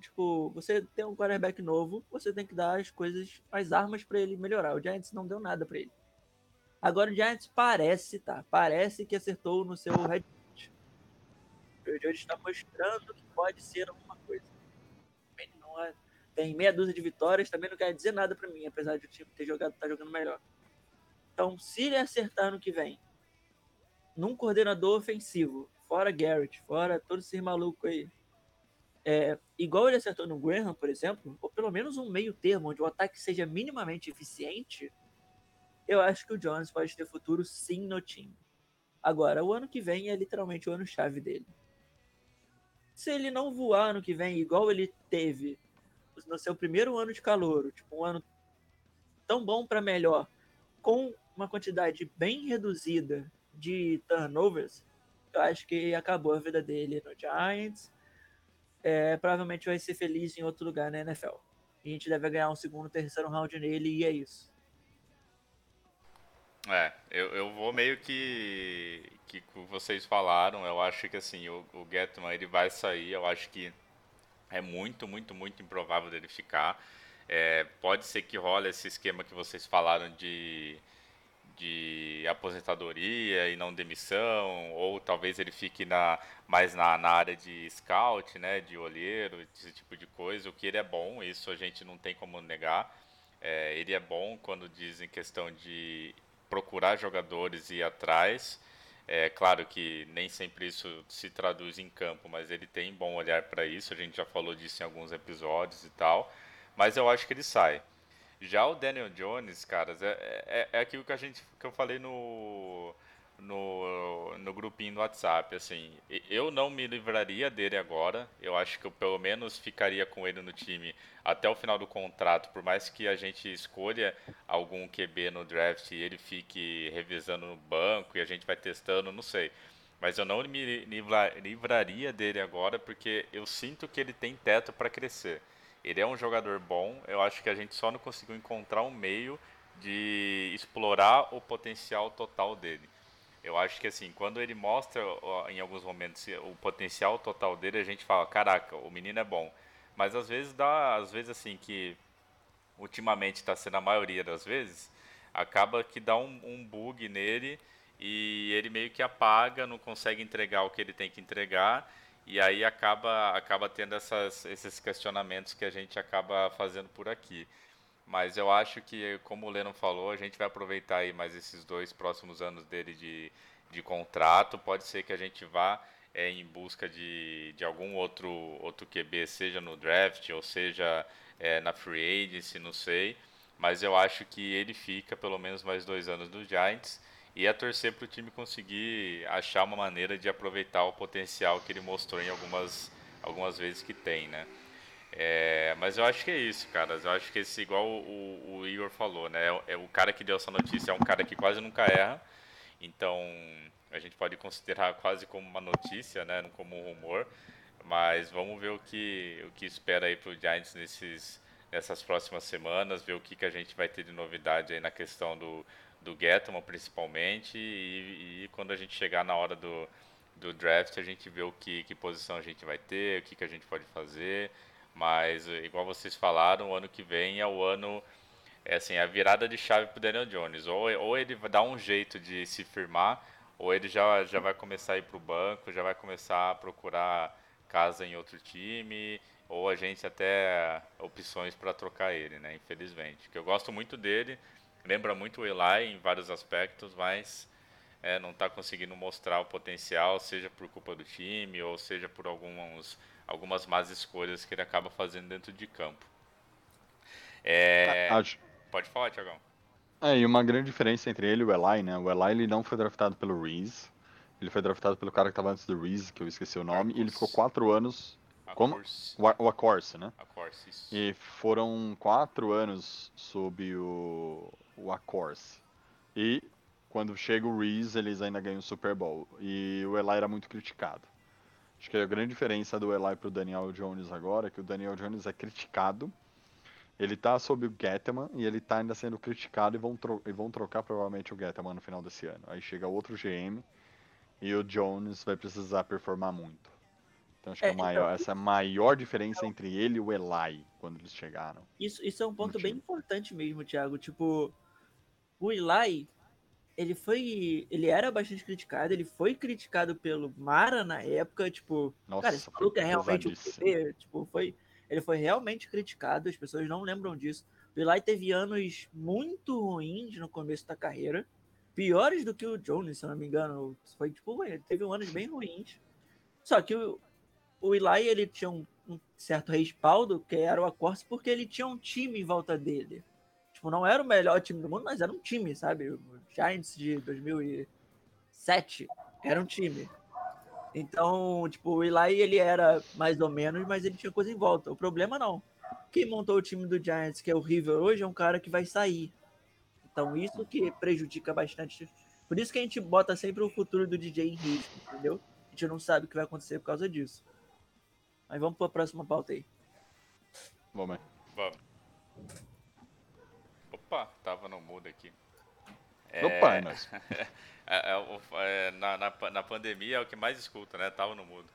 Tipo, você tem um quarterback novo, você tem que dar as coisas, as armas pra ele melhorar. O Giants não deu nada pra ele. Agora o Giants parece, tá? Parece que acertou no seu head coach. O Giants está mostrando que pode ser alguma coisa. Ele não é- tem meia dúzia de vitórias, também não quer dizer nada pra mim, apesar de o time ter jogado, tá jogando melhor. Então, se ele acertar no que vem, num coordenador ofensivo, fora Garrett, fora todos esses malucos aí, é, igual ele acertou no Graham, por exemplo, ou pelo menos um meio termo, onde o ataque seja minimamente eficiente, eu acho que o Jones pode ter futuro sim no time. Agora, o ano que vem é literalmente o ano-chave dele. Se ele não voar ano que vem, igual ele teve no seu primeiro ano de calor, tipo um ano tão bom para melhor, com uma quantidade bem reduzida de turnovers, eu acho que acabou a vida dele no Giants. É, provavelmente vai ser feliz em outro lugar na NFL. E a gente deve ganhar um segundo, terceiro round nele e é isso. É, eu, eu vou meio que que vocês falaram. Eu acho que assim o, o Getman ele vai sair. Eu acho que é muito, muito, muito improvável dele ficar. É, pode ser que role esse esquema que vocês falaram de de aposentadoria e não demissão, ou talvez ele fique na, mais na, na área de scout, né, de olheiro, esse tipo de coisa, o que ele é bom, isso a gente não tem como negar. É, ele é bom quando diz em questão de procurar jogadores e ir atrás. É claro que nem sempre isso se traduz em campo, mas ele tem bom olhar para isso, a gente já falou disso em alguns episódios e tal, mas eu acho que ele sai. Já o Daniel Jones, caras, é, é, é aquilo que a gente que eu falei no, no, no grupinho do WhatsApp, assim, eu não me livraria dele agora. Eu acho que eu pelo menos ficaria com ele no time até o final do contrato, por mais que a gente escolha algum QB no draft e ele fique revisando no banco e a gente vai testando, não sei. Mas eu não me livraria dele agora porque eu sinto que ele tem teto para crescer. Ele é um jogador bom, eu acho que a gente só não conseguiu encontrar um meio de explorar o potencial total dele. Eu acho que assim, quando ele mostra em alguns momentos o potencial total dele, a gente fala, caraca, o menino é bom. Mas às vezes dá, às vezes assim que ultimamente está sendo a maioria das vezes, acaba que dá um, um bug nele e ele meio que apaga, não consegue entregar o que ele tem que entregar e aí acaba, acaba tendo essas, esses questionamentos que a gente acaba fazendo por aqui. Mas eu acho que, como o Leno falou, a gente vai aproveitar aí mais esses dois próximos anos dele de, de contrato. Pode ser que a gente vá é, em busca de, de algum outro, outro QB, seja no draft ou seja é, na free agency, não sei. Mas eu acho que ele fica pelo menos mais dois anos do Giants e é torcer para o time conseguir achar uma maneira de aproveitar o potencial que ele mostrou em algumas, algumas vezes que tem, né? É, mas eu acho que é isso, cara. Eu acho que esse, igual o, o Igor falou, né? É, é, o cara que deu essa notícia é um cara que quase nunca erra. Então a gente pode considerar quase como uma notícia, né? Não como um rumor. Mas vamos ver o que, o que espera aí para o Giants nesses, nessas próximas semanas, ver o que, que a gente vai ter de novidade aí na questão do, do Getman principalmente e, e, quando a gente chegar na hora do, do draft a gente vê o que, que posição a gente vai ter, o que, que a gente pode fazer, mas igual vocês falaram, o ano que vem é o ano é assim, a virada de chave para Daniel Jones, ou, ou ele dar um jeito de se firmar, ou ele já, já vai começar a ir para o banco, já vai começar a procurar casa em outro time, ou a gente até opções para trocar ele, né? Infelizmente, que eu gosto muito dele, lembra muito o Eli em vários aspectos, mas é, não está conseguindo mostrar o potencial, seja por culpa do time ou seja por alguns, algumas más escolhas que ele acaba fazendo dentro de campo. É... Acho... Pode falar, Tiagão. É, e uma grande diferença entre ele e o Eli, né? O Eli ele não foi draftado pelo Reese, ele foi draftado pelo cara que estava antes do Reese, que eu esqueci o nome, e ele ficou quatro anos a como course. o, o Acorce, né? Acorce, isso. E foram quatro anos sob o o Acorce. E quando chega o Reese, eles ainda ganham o Super Bowl. E o Eli era muito criticado. Acho que a grande diferença do Eli pro Daniel Jones agora é que o Daniel Jones é criticado. Ele tá sob o Getman e ele tá ainda sendo criticado e vão, e vão trocar provavelmente o Getman no final desse ano. Aí chega outro GM e o Jones vai precisar performar muito. Então acho é, que é maior, então, essa é a maior diferença entre ele e o Eli quando eles chegaram. Isso, isso é um ponto bem importante mesmo, Thiago. Tipo, o Eli, ele foi. Ele era bastante criticado, ele foi criticado pelo Mara na época, tipo, Nossa, cara, esse maluco é realmente o tipo, foi. Ele foi realmente criticado, as pessoas não lembram disso. O Eli teve anos muito ruins no começo da carreira, piores do que o Jones, se eu não me engano. Foi tipo, ele teve anos bem ruins. Só que o, o Eli ele tinha um, um certo respaldo, que era o Acorce, porque ele tinha um time em volta dele. Tipo, não era o melhor time do mundo, mas era um time, sabe? O Giants de 2007 era um time. Então, tipo, o Eli ele era mais ou menos, mas ele tinha coisa em volta. O problema não. Quem montou o time do Giants, que é horrível hoje, é um cara que vai sair. Então, isso que prejudica bastante. Por isso que a gente bota sempre o futuro do DJ em risco, entendeu? A gente não sabe o que vai acontecer por causa disso. Mas vamos para a próxima pauta aí. Vamos aí. Vamos. Opa, tava no mudo aqui. Opa, é nóis. [laughs] É, é, é, na, na, na pandemia é o que mais escuta, né? Tava no mudo.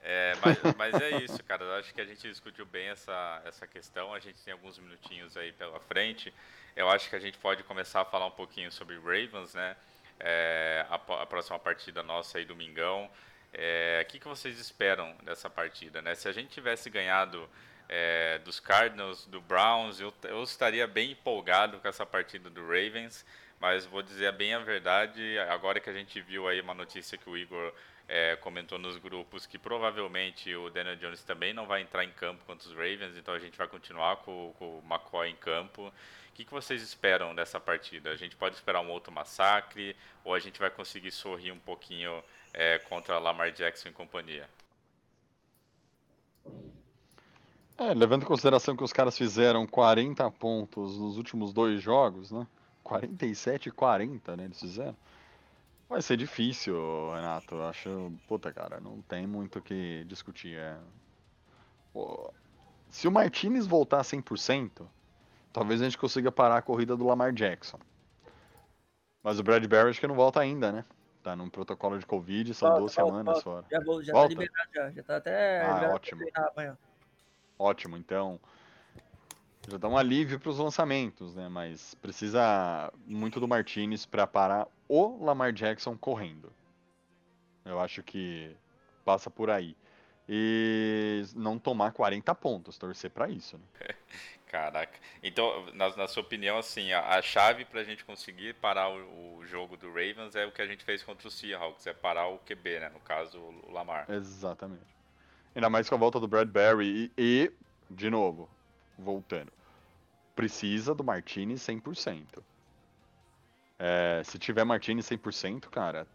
É, mas, mas é isso, cara. Eu acho que a gente discutiu bem essa, essa questão. A gente tem alguns minutinhos aí pela frente. Eu acho que a gente pode começar a falar um pouquinho sobre Ravens, né? É, a, a próxima partida nossa aí, domingão. É, que, que vocês esperam dessa partida, né? Se a gente tivesse ganhado é, dos Cardinals, do Browns, eu, eu estaria bem empolgado com essa partida do Ravens, mas vou dizer bem a verdade, agora que a gente viu aí uma notícia que o Igor é, comentou nos grupos que provavelmente o Daniel Jones também não vai entrar em campo contra os Ravens, então a gente vai continuar com, com o McCoy em campo. O que, que vocês esperam dessa partida? A gente pode esperar um outro massacre ou a gente vai conseguir sorrir um pouquinho é, contra Lamar Jackson e companhia? É, levando em consideração que os caras fizeram 40 pontos nos últimos dois jogos, né? 47 e 40, né? Eles fizeram. Vai ser difícil, Renato. Acho. Puta, cara, não tem muito o que discutir. É... Pô, Se o Martinez voltar 100%, talvez a gente consiga parar a corrida do Lamar Jackson. Mas o Bradbury acho que não volta ainda, né? Tá num protocolo de Covid, são Volta, duas volta, semanas volta. fora. Já, vou, já Volta? tá liberado, já. Já tá até Ah, ótimo. amanhã. Ótimo, então já dá um alívio para os lançamentos, né? Mas precisa muito do Martinez para parar o Lamar Jackson correndo. Eu acho que passa por aí. E não tomar 40 pontos, torcer para isso, né? [laughs] Caraca. Então, na, na sua opinião, assim, a, a chave pra gente conseguir parar o, o jogo do Ravens é o que a gente fez contra o Seahawks, é parar o QB, né? No caso, o Lamar. Exatamente. Ainda mais com a volta do Bradbury e, e, de novo, voltando. Precisa do Martinez 100%. É, se tiver Martinez 100%, cara,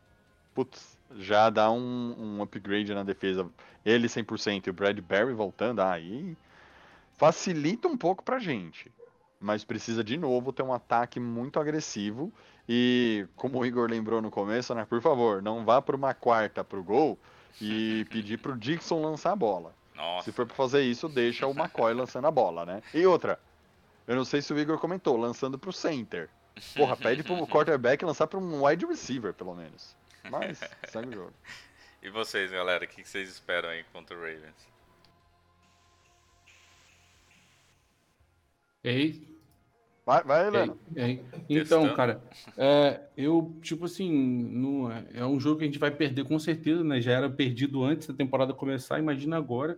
putz, já dá um, um upgrade na defesa. Ele 100% e o Bradbury voltando, aí facilita um pouco pra gente. Mas precisa de novo ter um ataque muito agressivo. E como o Igor lembrou no começo, né? Por favor, não vá para uma quarta pro gol e [laughs] pedir pro Dixon lançar a bola. Nossa, Se for pra fazer isso, deixa o McCoy lançando a bola, né? E outra, eu não sei se o Igor comentou, lançando pro center. Porra, pede pro [laughs] quarterback lançar pra um wide receiver, pelo menos. Mas, segue o jogo. [laughs] e vocês, galera, o que, que vocês esperam aí contra o Ravens? Ei, Vai, vai, Helena. ei. Então, Testando. cara, é, eu, tipo assim, não, é- é um jogo que a gente vai perder com certeza, né? Já era perdido antes da temporada começar, imagina agora.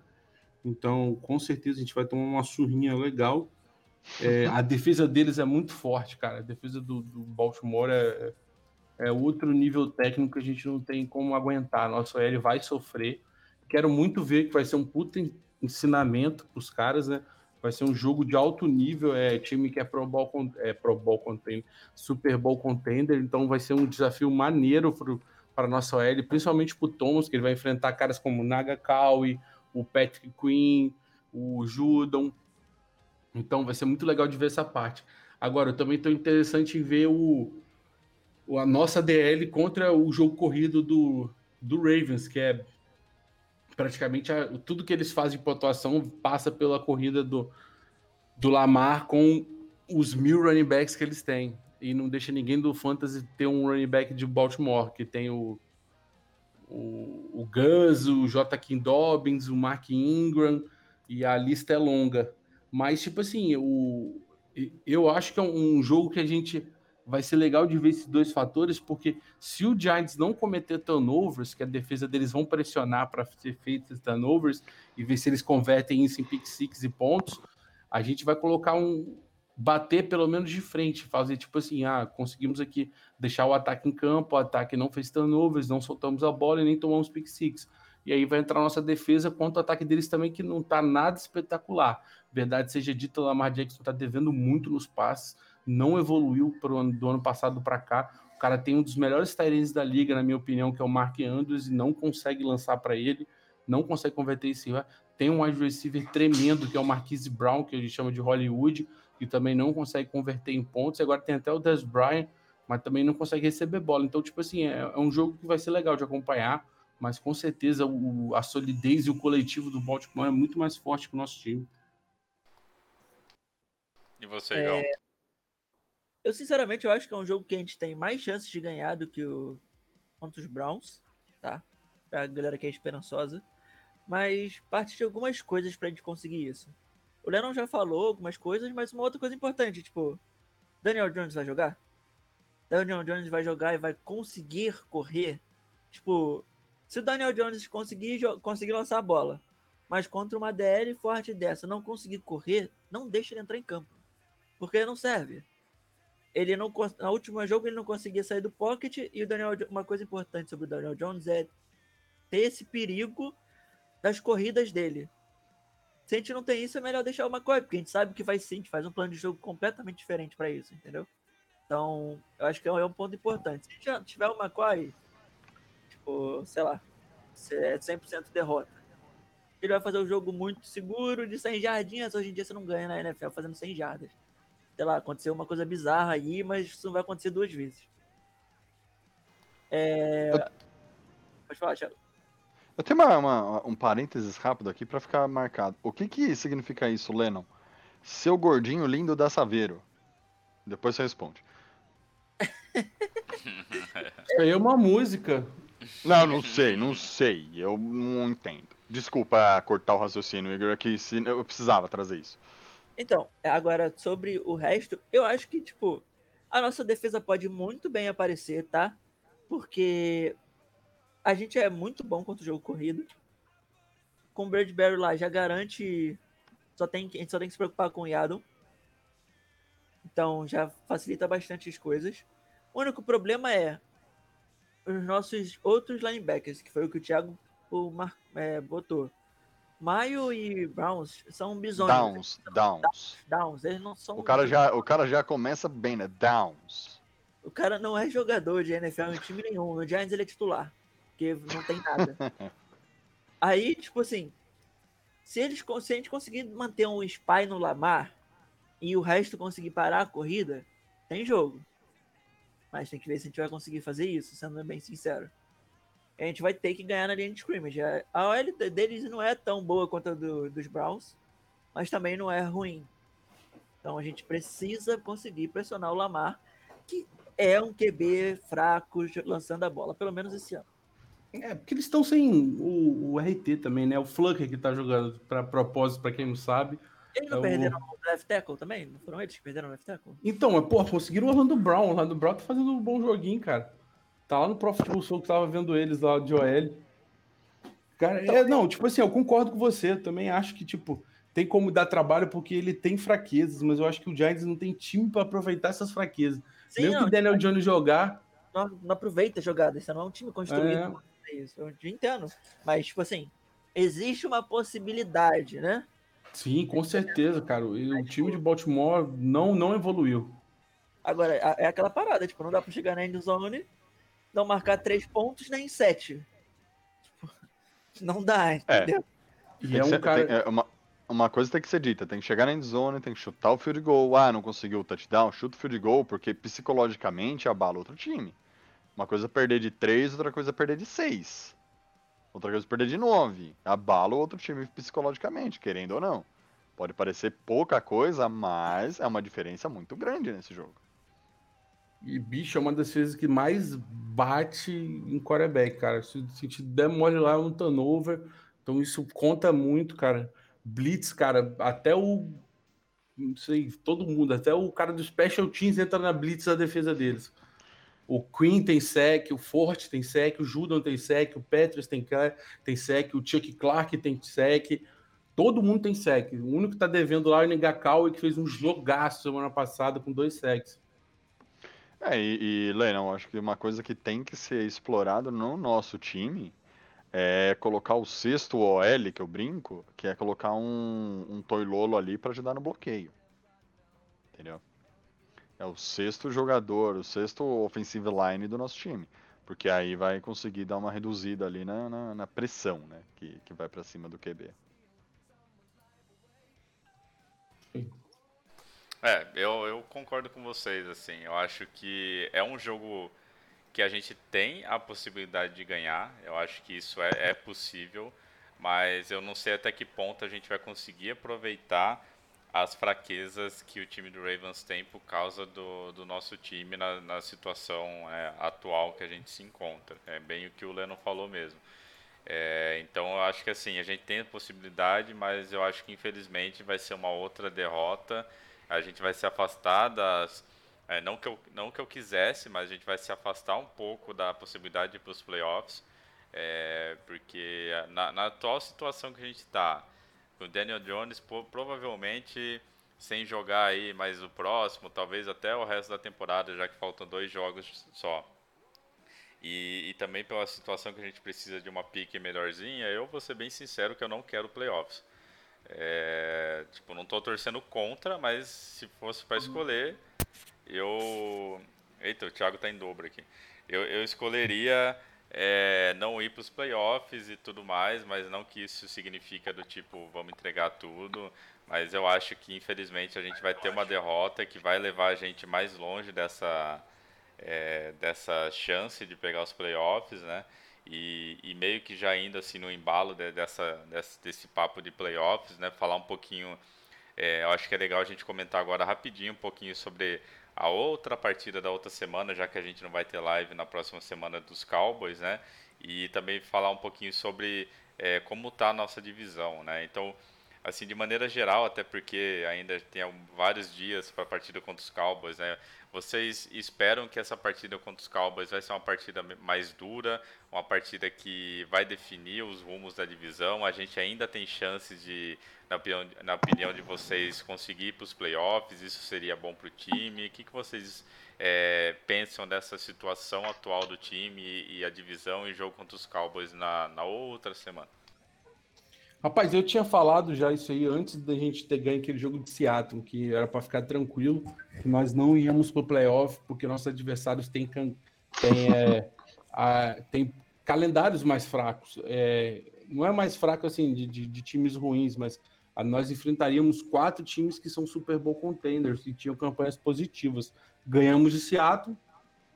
Então, com certeza a gente vai tomar uma surrinha legal. É, a defesa deles é muito forte, cara. A defesa do, do Baltimore é, é outro nível técnico que a gente não tem como aguentar. Nosso OL vai sofrer. Quero muito ver que vai ser um puta en- ensinamento pros caras, né? Vai ser um jogo de alto nível, é time que é Pro Bowl, é Pro Bowl Contender, Super Bowl Contender, então vai ser um desafio maneiro para nossa OL, principalmente pro Thomas, que ele vai enfrentar caras como o Naga Cowie, o Patrick Queen, o Judon. Então vai ser muito legal de ver essa parte. Agora, eu também estou interessante em ver o, o- a nossa DL contra o jogo corrido do, do Ravens, que é praticamente a- tudo que eles fazem de pontuação passa pela corrida do, do Lamar com os mil running backs que eles têm. E não deixa ninguém do Fantasy ter um running back de Baltimore, que tem o, o, o Gus, o J. Dobbins, o Mark Ingram, e a lista é longa. Mas, tipo assim, o, eu acho que é um jogo que a gente vai ser legal de ver esses dois fatores, porque se o Giants não cometer turnovers, que a defesa deles vão pressionar para ser feitos turnovers e ver se eles convertem isso em pick six e pontos, a gente vai colocar um bater pelo menos de frente, fazer tipo assim, ah, conseguimos aqui deixar o ataque em campo, o ataque não fez turnovers, não soltamos a bola e nem tomamos pick six. E aí vai entrar a nossa defesa contra o ataque deles também, que não tá nada espetacular. Verdade seja dita, o Lamar Jackson tá devendo muito nos passes, não evoluiu pro ano, do ano passado para cá. O cara tem um dos melhores Tyrants da liga, na minha opinião, que é o Mark Andrews, e não consegue lançar para ele, não consegue converter esse. Tem um wide receiver tremendo, que é o Marquise Brown, que a gente chama de Hollywood, que também não consegue converter em pontos. E agora tem até o Des Bryant, mas também não consegue receber bola. Então, tipo assim, é, é um jogo que vai ser legal de acompanhar, mas com certeza o, a solidez e o coletivo do Baltimore é muito mais forte que o nosso time. E você, é... Eu, sinceramente, eu acho que é um jogo que a gente tem mais chances de ganhar do que o contra os Browns, tá? Pra galera que é esperançosa. Mas parte de algumas coisas pra gente conseguir isso. O Lennon já falou algumas coisas, mas uma outra coisa importante, tipo, Daniel Jones vai jogar? Daniel Jones vai jogar e vai conseguir correr? Tipo, se o Daniel Jones conseguir, conseguir lançar a bola, mas contra uma DL forte dessa não conseguir correr, não deixa ele entrar em campo. Porque não serve. Ele não na última jogo ele não conseguia sair do pocket e o Daniel uma coisa importante sobre o Daniel Jones é ter esse perigo das corridas dele. Se a gente não tem isso, é melhor deixar o McCoy, porque a gente sabe que vai sim, a gente faz um plano de jogo completamente diferente para isso, entendeu? Então, eu acho que é um ponto importante. Se já tiver o McCoy, tipo, sei lá, é 100% derrota. Ele vai fazer um jogo muito seguro de 100 jardinhas. Hoje em dia você não ganha na NFL fazendo 100 jardas. Sei lá, aconteceu uma coisa bizarra aí, mas isso não vai acontecer duas vezes. É... Pode falar, Thiago. Eu tenho uma, uma, um parênteses rápido aqui para ficar marcado. O que que significa isso, Lennon? Seu gordinho lindo da Saveiro. Depois você responde. Isso aí é uma música. Não, não sei, não sei. Eu não entendo. Desculpa cortar o raciocínio, Igor, aqui eu precisava trazer isso. Então, agora sobre o resto, eu acho que, tipo, a nossa defesa pode muito bem aparecer, tá? Porque a gente é muito bom contra o jogo corrido. Com o Bradbury lá já garante. Só tem, a gente só tem que se preocupar com o Yadon. Então já facilita bastante as coisas. O único problema é os nossos outros linebackers, que foi o que o Thiago o Mar, é, botou. Maio e Browns são bisões. Downs, Downs. Downs, eles não são. O cara, já, o cara já começa bem, né? Downs. O cara não é jogador de NFL em time nenhum. No Giants ele é titular porque não tem nada. [laughs] Aí, tipo assim, se, eles, se a gente conseguir manter um spy no Lamar e o resto conseguir parar a corrida, tem jogo. Mas tem que ver se a gente vai conseguir fazer isso, sendo bem sincero. A gente vai ter que ganhar na linha de scrimmage. A OL deles não é tão boa quanto a do, dos Browns, mas também não é ruim. Então a gente precisa conseguir pressionar o Lamar, que é um QB fraco lançando a bola, pelo menos esse ano. É, porque eles estão sem o, o, RT também, né? O Flucker que tá jogando para propósito, para quem não sabe. Eles não é perderam o... o left tackle também? Não foram eles que perderam o left tackle? Então, mas, pô, conseguiram o Orlando Brown. O Orlando Brown tá fazendo um bom joguinho, cara. Tá lá no Pro Football Show que tava vendo eles lá de OL. Cara, então, é, não, tipo assim, eu concordo com você. Também acho que, tipo, tem como dar trabalho porque ele tem fraquezas, mas eu acho que o Giants não tem time para aproveitar essas fraquezas. Sim, Mesmo não, que o Daniel Jones jogar. Não, não aproveita a jogada, isso não é um time construído. É isso, eu entendo. Mas, tipo assim, existe uma possibilidade, né? Sim, com certeza, cara. o time de Baltimore não, não evoluiu. Agora, é aquela parada, tipo, não dá pra chegar na endzone, não marcar três pontos nem sete. Tipo, não dá, é. entendeu? É. E é um cara... Tem, é uma, uma coisa tem que ser dita, tem que chegar na endzone, tem que chutar o field goal. Ah, não conseguiu o touchdown, chuta o field goal, porque psicologicamente abala outro time. Uma coisa é perder de 3, outra coisa é perder de 6. Outra coisa é perder de 9. Abala o outro time psicologicamente, querendo ou não. Pode parecer pouca coisa, mas é uma diferença muito grande nesse jogo. E bicho é uma das vezes que mais bate em quarterback, cara. Se, se te der mole lá no turnover, então isso conta muito, cara. Blitz, cara, até o. Não sei, todo mundo, até o cara do Special Teams entra na blitz da defesa deles. O Queen tem sec, o Forte tem sec, o Judon tem sec, o Petrus tem, tem sec, o Chuck Clark tem sec. Todo mundo tem sec. O único que tá devendo lá é o Negakawa, que fez um jogaço semana passada com dois secs. É, e, e acho que uma coisa que tem que ser explorada no nosso time é colocar o sexto OL, que eu brinco, que é colocar um, um Toilolo ali para ajudar no bloqueio. Entendeu? É o sexto jogador, o sexto offensive line do nosso time. Porque aí vai conseguir dar uma reduzida ali na, na, na pressão, né? Que, que vai para cima do QB. É, eu, eu concordo com vocês, assim. Eu acho que é um jogo que a gente tem a possibilidade de ganhar. Eu acho que isso é, é possível, mas eu não sei até que ponto a gente vai conseguir aproveitar as fraquezas que o time do Ravens tem por causa do, do nosso time na, na situação é, atual que a gente se encontra. É bem o que o Leno falou mesmo. É, então eu acho que assim, a gente tem a possibilidade, mas eu acho que infelizmente vai ser uma outra derrota. A gente vai se afastar das. É, não, que eu, não que eu quisesse, mas a gente vai se afastar um pouco da possibilidade de ir para os playoffs. É, porque na, na atual situação que a gente está, o Daniel Jones provavelmente sem jogar aí mais o próximo, talvez até o resto da temporada, já que faltam dois jogos só. E, e, também pela situação que a gente precisa de uma pique melhorzinha, eu vou ser bem sincero que eu não quero playoffs. É, tipo, não estou torcendo contra, mas se fosse para escolher, eu. Eita, o Thiago está em dobro aqui. Eu, eu escolheria é, não ir para os playoffs e tudo mais, mas não que isso significa do tipo, vamos entregar tudo. Mas eu acho que infelizmente a gente vai ter uma derrota que vai levar a gente mais longe dessa, é, dessa chance de pegar os playoffs, né? E, e, meio que já indo assim no embalo de, dessa, desse, desse, papo de playoffs, né? Falar um pouquinho, é, eu acho que é legal a gente comentar agora rapidinho um pouquinho sobre a outra partida da outra semana, já que a gente não vai ter live na próxima semana dos Cowboys, né? E também falar um pouquinho sobre é, como está a nossa divisão, né? Então, assim, de maneira geral, até porque ainda tem vários dias para a partida contra os Cowboys, né? Vocês esperam que essa partida contra os Cowboys vai ser uma partida mais dura, uma partida que vai definir os rumos da divisão? A gente ainda tem chances de, na opinião, na opinião de vocês, conseguir ir para os playoffs? Isso seria bom para o time? O que, que vocês é, pensam dessa situação atual do time e, e a divisão e jogo contra os Cowboys na, na outra semana? Rapaz, eu tinha falado já isso aí antes da gente ter ganho aquele jogo de Seattle, que era para ficar tranquilo, que nós não íamos para o playoff, porque nossos adversários têm, é, a, calendários mais fracos. É, não é mais fraco assim de, de, de, times ruins, mas a, nós enfrentaríamos quatro times que são Super Bowl contenders e tinham campanhas positivas. Ganhamos de Seattle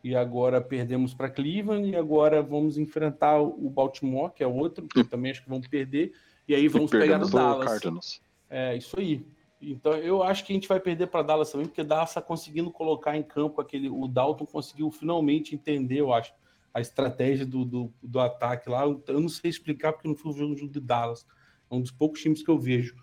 e agora perdemos para Cleveland e agora vamos enfrentar o Baltimore, que é outro, que também acho que vão perder e aí vamos pegar no Dallas. Cardinals. É, isso aí. Então eu acho que a gente vai perder para Dallas também, porque Dallas está conseguindo colocar em campo aquele. O Dalton conseguiu finalmente entender, eu acho, a estratégia do, do, do ataque lá. Eu não sei explicar porque não fui jogo de Dallas. É um dos poucos times que eu vejo,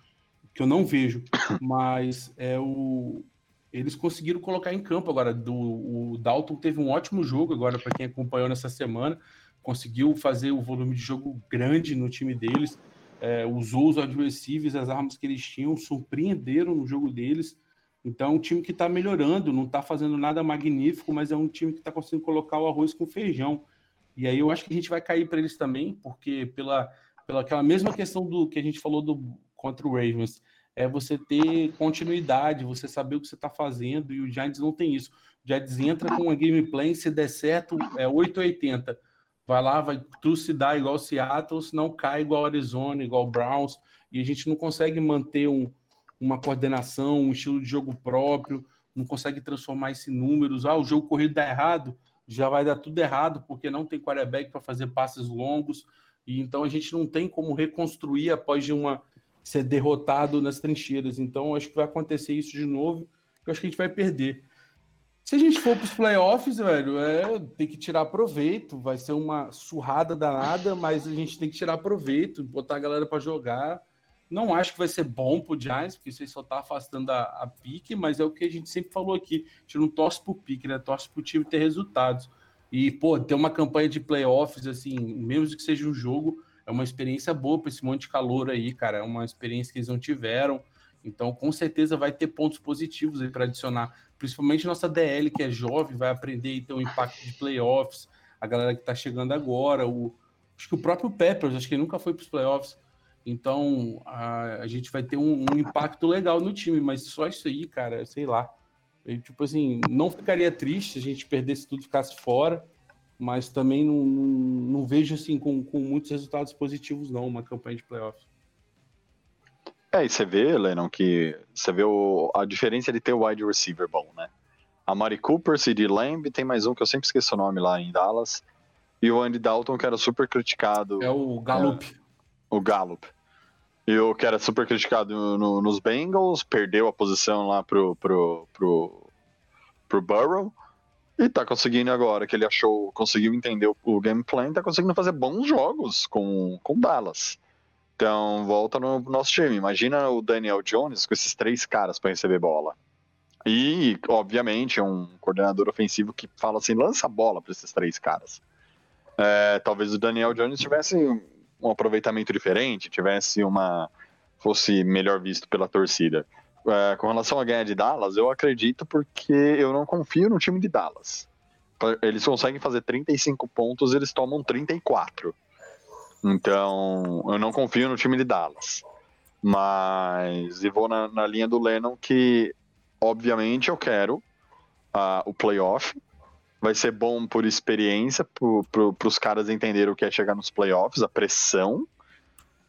que eu não vejo, [coughs] mas é o. Eles conseguiram colocar em campo agora. Do, o Dalton teve um ótimo jogo agora para quem acompanhou nessa semana. Conseguiu fazer o volume de jogo grande no time deles é, usou os adversários, as armas que eles tinham, surpreenderam no jogo deles. Então, é um time que está melhorando, não está fazendo nada magnífico, mas é um time que está conseguindo colocar o arroz com feijão. E aí eu acho que a gente vai cair para eles também, porque pela, pela aquela mesma questão do que a gente falou do contra o Ravens, é você ter continuidade, você saber o que você está fazendo, e o Giants não tem isso. O Giants entra com uma gameplay, se der certo, é 880 vai lá, vai trucidar igual Seattle, senão cai igual Arizona, igual Browns, e a gente não consegue manter um, uma coordenação, um estilo de jogo próprio, não consegue transformar isso em números. Ah, o jogo corrido dá errado, já vai dar tudo errado, porque não tem quarterback para fazer passes longos, e então a gente não tem como reconstruir após de uma ser derrotado nas trincheiras. Então acho que vai acontecer isso de novo, eu acho que a gente vai perder. Se a gente for para os playoffs, velho, é, tem que tirar proveito. Vai ser uma surrada danada, mas a gente tem que tirar proveito, botar a galera para jogar. Não acho que vai ser bom pro Giants, porque isso só tá afastando a, a, pique, mas é o que a gente sempre falou aqui. A gente não torce pro pique, né? Torce pro time ter resultados. E, pô, ter uma campanha de playoffs, assim, mesmo que seja um jogo, é uma experiência boa para esse monte de calor aí, cara. É uma experiência que eles não tiveram. Então, com certeza vai ter pontos positivos aí para adicionar, principalmente nossa DL que é jovem, vai aprender então o impacto de playoffs, a galera que está chegando agora, o acho que o próprio Peppers, acho que ele nunca foi para os playoffs. Então a, a gente vai ter um, um, impacto legal no time, mas só isso aí, cara, sei lá. Eu, tipo assim, não ficaria triste se a gente perdesse tudo e ficasse fora, mas também não, não, não vejo assim com, com muitos resultados positivos, não, uma campanha de playoffs. É, e você vê, Lennon, que você vê o, a diferença de ter o wide receiver bom, né? A Mari Cooper, CD Lamb, tem mais um que eu sempre esqueço o nome lá em Dallas. E o Andy Dalton, que era super criticado. É o Gallup. É, o Gallup. E o que era super criticado no, nos Bengals, perdeu a posição lá pro, pro, pro, pro Burrow. E tá conseguindo agora, que ele achou, conseguiu entender o, o game plan, tá conseguindo fazer bons jogos com, com Dallas. Então, volta no nosso time. Imagina o Daniel Jones com esses três caras para receber bola. E, obviamente, um coordenador ofensivo que fala assim: lança a bola para esses três caras. É, talvez o Daniel Jones tivesse um aproveitamento diferente, tivesse uma. fosse melhor visto pela torcida. É, com relação a ganhar de Dallas, eu acredito porque eu não confio no time de Dallas. Eles conseguem fazer 35 pontos, eles tomam 34. Então, eu não confio no time de Dallas. Mas, e vou na, na linha do Lennon que, obviamente, eu quero uh, o playoff. Vai ser bom por experiência, para pro, os caras entenderem o que é chegar nos playoffs, a pressão.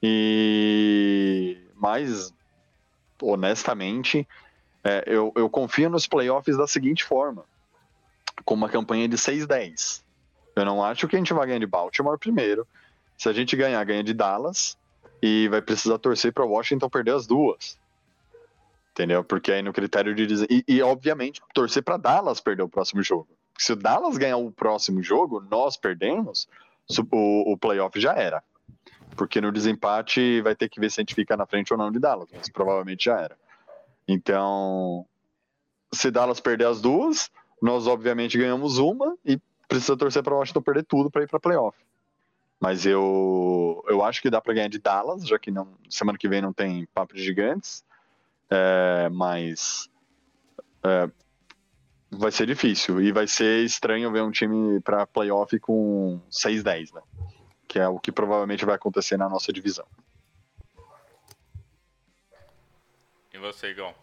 E mais honestamente, é, eu, eu confio nos playoffs da seguinte forma: com uma campanha de 6-10. Eu não acho que a gente vai ganhar de Baltimore primeiro. Se a gente ganhar, ganha de Dallas e vai precisar torcer para Washington perder as duas. Entendeu? Porque aí no critério de. E, e obviamente, torcer para Dallas perder o próximo jogo. Se o Dallas ganhar o próximo jogo, nós perdemos, o, o playoff já era. Porque no desempate vai ter que ver se a gente fica na frente ou não de Dallas, mas provavelmente já era. Então, se Dallas perder as duas, nós obviamente ganhamos uma e precisa torcer para Washington perder tudo para ir para playoff. Mas eu, eu acho que dá para ganhar de Dallas, já que não, semana que vem não tem papo de gigantes. É, mas é, vai ser difícil. E vai ser estranho ver um time para playoff com 6-10, né? Que é o que provavelmente vai acontecer na nossa divisão. E você, Igão?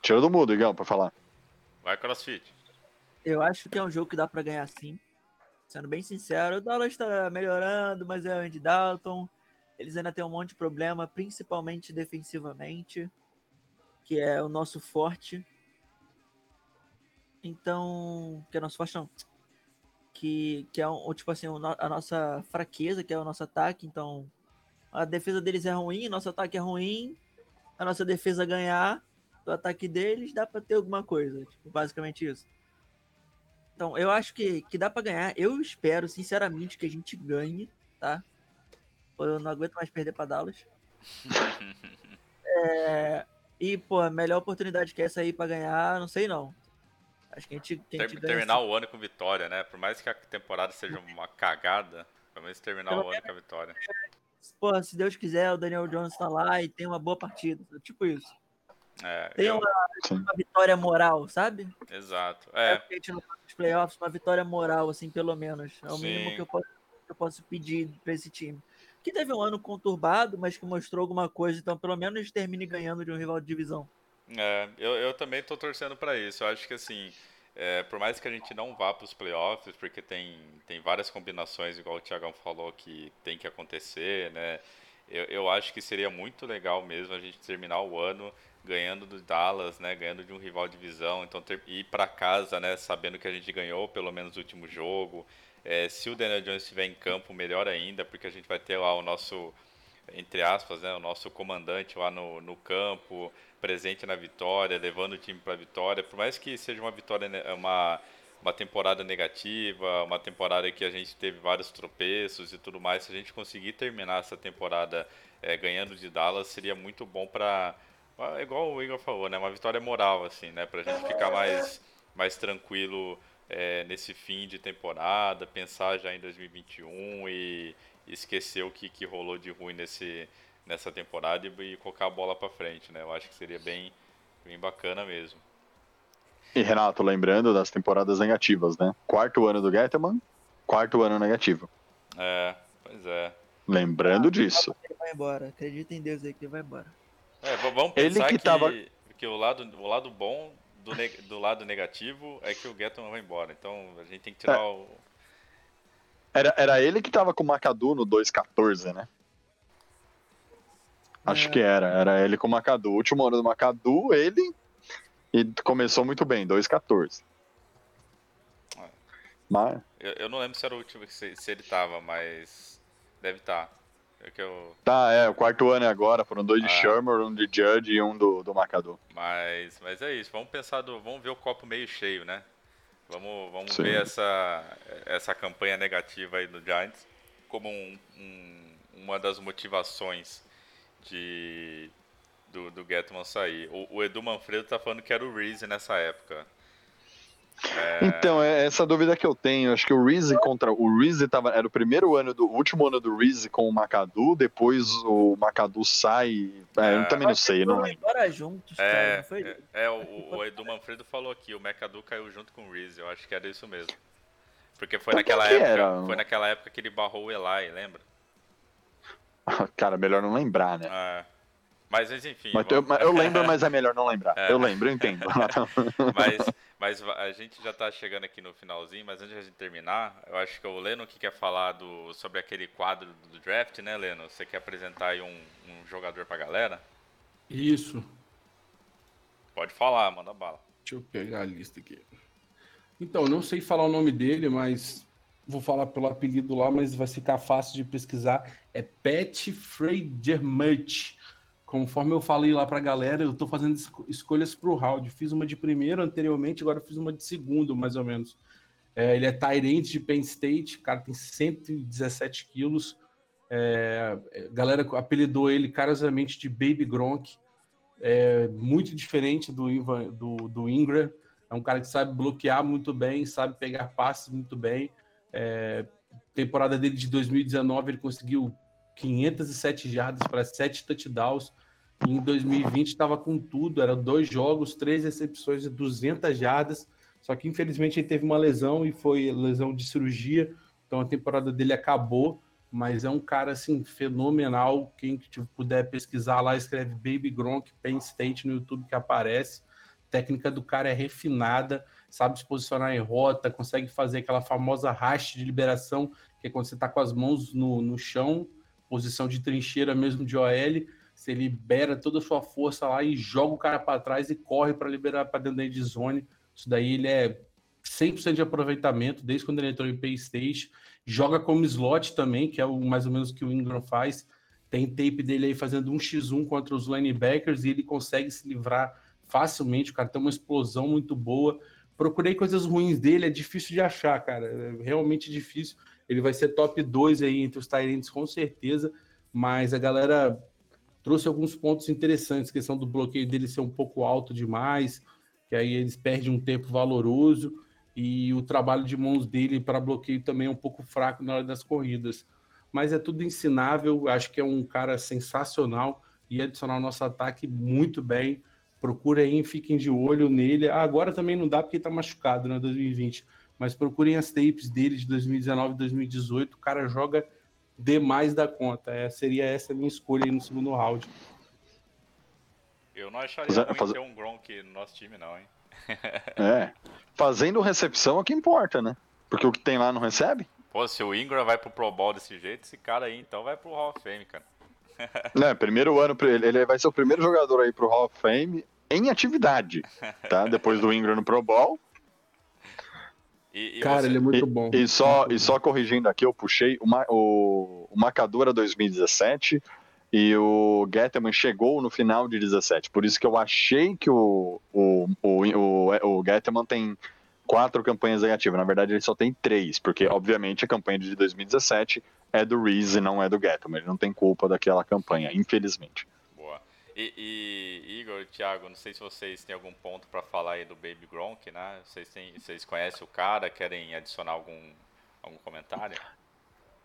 Tira do mudo, Igão, para falar. Vai CrossFit. Eu acho que é um jogo que dá para ganhar sim. Sendo bem sincero, o Dallas está melhorando, mas é o Andy Dalton. Eles ainda têm um monte de problema, principalmente defensivamente, que é o nosso forte. Então, que é nosso forte não. Que, que é um, tipo assim, a nossa fraqueza, que é o nosso ataque. Então, a defesa deles é ruim, nosso ataque é ruim. A nossa defesa ganhar do ataque deles, dá para ter alguma coisa. Tipo, basicamente isso. Então, eu acho que, que dá para ganhar. Eu espero, sinceramente, que a gente ganhe, tá? Eu não aguento mais perder pra Dallas. [laughs] é, e, pô, a melhor oportunidade que é essa aí pra ganhar, não sei não. Acho que a gente, que a gente Terminar o ano com vitória, né? Por mais que a temporada seja uma cagada, pelo menos terminar Pelo o ano com a vitória. Pô, se Deus quiser, o Daniel Jones tá lá e tem uma boa partida. Tipo isso. É, tem eu... uma, uma, vitória moral, sabe? Exato. É. é a gente não tá playoffs, uma vitória moral, assim, pelo menos. É o Sim. mínimo que eu posso, que eu posso pedir pra esse time. Que teve um ano conturbado, mas que mostrou alguma coisa, então pelo menos termine ganhando de um rival de divisão. É, eu, eu também tô torcendo para isso. Eu acho que assim, é, por mais que a gente não vá para os playoffs, porque tem, tem várias combinações, igual o Thiagão falou, que tem que acontecer, né? Eu, eu acho que seria muito legal mesmo a gente terminar o ano ganhando do Dallas, né, ganhando de um rival de divisão, então ter, ir para casa, né, sabendo que a gente ganhou pelo menos o último jogo. É, se o Daniel Jones estiver em campo, melhor ainda, porque a gente vai ter lá o nosso, entre aspas, né, o nosso comandante lá no, no campo, presente na vitória, levando o time para a vitória. Por mais que seja uma vitória, né, uma, uma temporada negativa, uma temporada que a gente teve vários tropeços e tudo mais, se a gente conseguir terminar essa temporada é, ganhando de Dallas, seria muito bom para ah, igual o Igor falou, né? Uma vitória moral, assim, né? Pra gente ficar mais, mais tranquilo é, nesse fim de temporada, pensar já em 2021 e esquecer o que, que rolou de ruim nesse, nessa temporada e, e colocar a bola para frente, né? Eu acho que seria bem, bem bacana mesmo. E Renato, lembrando das temporadas negativas, né? Quarto ano do Getman, quarto ano negativo. É, pois é. Lembrando disso. Ele vai embora. Acredita em Deus aí que ele vai embora. É, vamos Ele pensar que que, tava- que o, lado, o lado bom do, ne- do lado negativo é que o Getman vai embora. Então a gente tem que tirar É. o. Era, era ele que tava com o Macadu no 2.14, né? Acho É. que era. Era ele com o Macadu. O último ano do Macadu, ele. E começou muito bem, 2.14. É. Mas. Eu, eu não lembro se era o último que se, se ele tava, mas deve estar. É que eu, Tá, é, o quarto ano é agora. Foram dois de Ah. Shermer, um de Judge e um do, do Macadu. mas, mas é isso. Vamos pensar do, vamos ver o copo meio cheio, né? Vamos, vamos Sim. ver essa, essa campanha negativa aí do Giants como um- um- uma das motivações de do, do Getman sair. O, o Edu Manfredo tá falando que era o Reese nessa época. Então, é essa dúvida que eu tenho. Acho que o Reese contra. O Reese tava, era o primeiro ano do. O último ano do Reese com o Macadu, depois o Macadu sai. É, eu também não sei, não lembro. embora juntos, cara. É, Não foi? é, é, o, o Edu Manfredo falou aqui, o McAdoo caiu junto com o Reese, eu acho que era isso mesmo. Porque foi naquela época, era? foi naquela época que ele barrou o Eli, lembra? [laughs] Cara, melhor não lembrar, né? É. Mas mas, enfim. Mas eu, eu lembro, [laughs] mas é melhor não lembrar. É. Eu lembro, eu entendo. [laughs] Mas, mas a gente já tá chegando aqui no finalzinho, mas antes de terminar, eu acho que o Leno que quer falar do, sobre aquele quadro do draft, né, Leno? Você quer apresentar aí um, um jogador pra galera? Isso. Pode falar, manda bala. Deixa eu pegar a lista aqui. Então, não sei falar o nome dele, mas vou falar pelo apelido lá, mas vai ficar fácil de pesquisar. É Pat Freydermuth. Conforme eu falei lá pra galera, eu tô fazendo esco- escolhas pro round. Fiz uma de primeiro anteriormente, agora fiz uma de segundo, mais ou menos. É, ele é Tyrant de Penn State, o cara tem 117 quilos. É, é, galera apelidou ele carinhosamente de Baby Gronk. É muito diferente do, Ivan- do, do Ingram. É um cara que sabe bloquear muito bem, sabe pegar passes muito bem. É, temporada dele de 2019, ele conseguiu 507 jardas para 7 touchdowns. Em 2020 estava com tudo, eram dois jogos, três recepções e 200 jardas. Só que infelizmente ele teve uma lesão e foi lesão de cirurgia, então a temporada dele acabou. Mas é um cara assim fenomenal. Quem puder pesquisar lá, escreve Baby Gronk Penn State no YouTube que aparece. A técnica do cara é refinada, sabe se posicionar em rota, consegue fazer aquela famosa haste de liberação, que é quando você está com as mãos no, no chão, posição de trincheira mesmo de OL, você libera toda a sua força lá e joga o cara para trás e corre para liberar para dentro da end zone. Isso daí ele é 100% de aproveitamento desde quando ele entrou em Pay State. Joga como slot também, que é o mais ou menos que o Ingram faz. Tem tape dele aí fazendo um x1 contra os linebackers e ele consegue se livrar facilmente. O cara tem uma explosão muito boa. Procurei coisas ruins dele, é difícil de achar, cara. É realmente difícil. Ele vai ser top 2 aí entre os Tyrants, com certeza. Mas a galera trouxe alguns pontos interessantes. questão do bloqueio dele ser um pouco alto demais, que aí eles perdem um tempo valoroso. E o trabalho de mãos dele para bloqueio também é um pouco fraco na hora das corridas. Mas é tudo ensinável. Acho que é um cara sensacional e adicionar o nosso ataque muito bem. Procurem, fiquem de olho nele. Ah, agora também não dá porque está machucado, né? 2020. Mas procurem as tapes dele de 2019 e 2018. O cara joga demais da conta. É, seria essa a minha escolha aí no segundo round. Eu não acharia Fazer- ruim fazer- ter um Gronk no nosso time, não, hein? [laughs] É. Fazendo recepção é o que importa, né? Porque o que tem lá não recebe? Pô, se o Ingram vai pro Pro Bowl desse jeito, esse cara aí então vai pro Hall of Fame, cara. [laughs] Né, primeiro ano pra ele. Ele vai ser o primeiro jogador aí pro Hall of Fame em atividade, tá? Depois do Ingram no Pro Bowl. E, e Cara, você- ele é muito e, bom. E só, e só corrigindo aqui, eu puxei o, Ma- o, o Macadura 2017 e o Getman chegou no final de 17. Por isso que eu achei que o, o, o, o, o Getman tem quatro campanhas negativas. Na verdade, ele só tem três, porque, obviamente, a campanha de 2017 é do Reese e não é do Getman. Ele não tem culpa daquela campanha, infelizmente. E, e Igor Thiago, não sei se vocês têm algum ponto pra falar aí do Baby Gronk, né? Vocês, têm, vocês conhecem o cara, querem adicionar algum, algum comentário?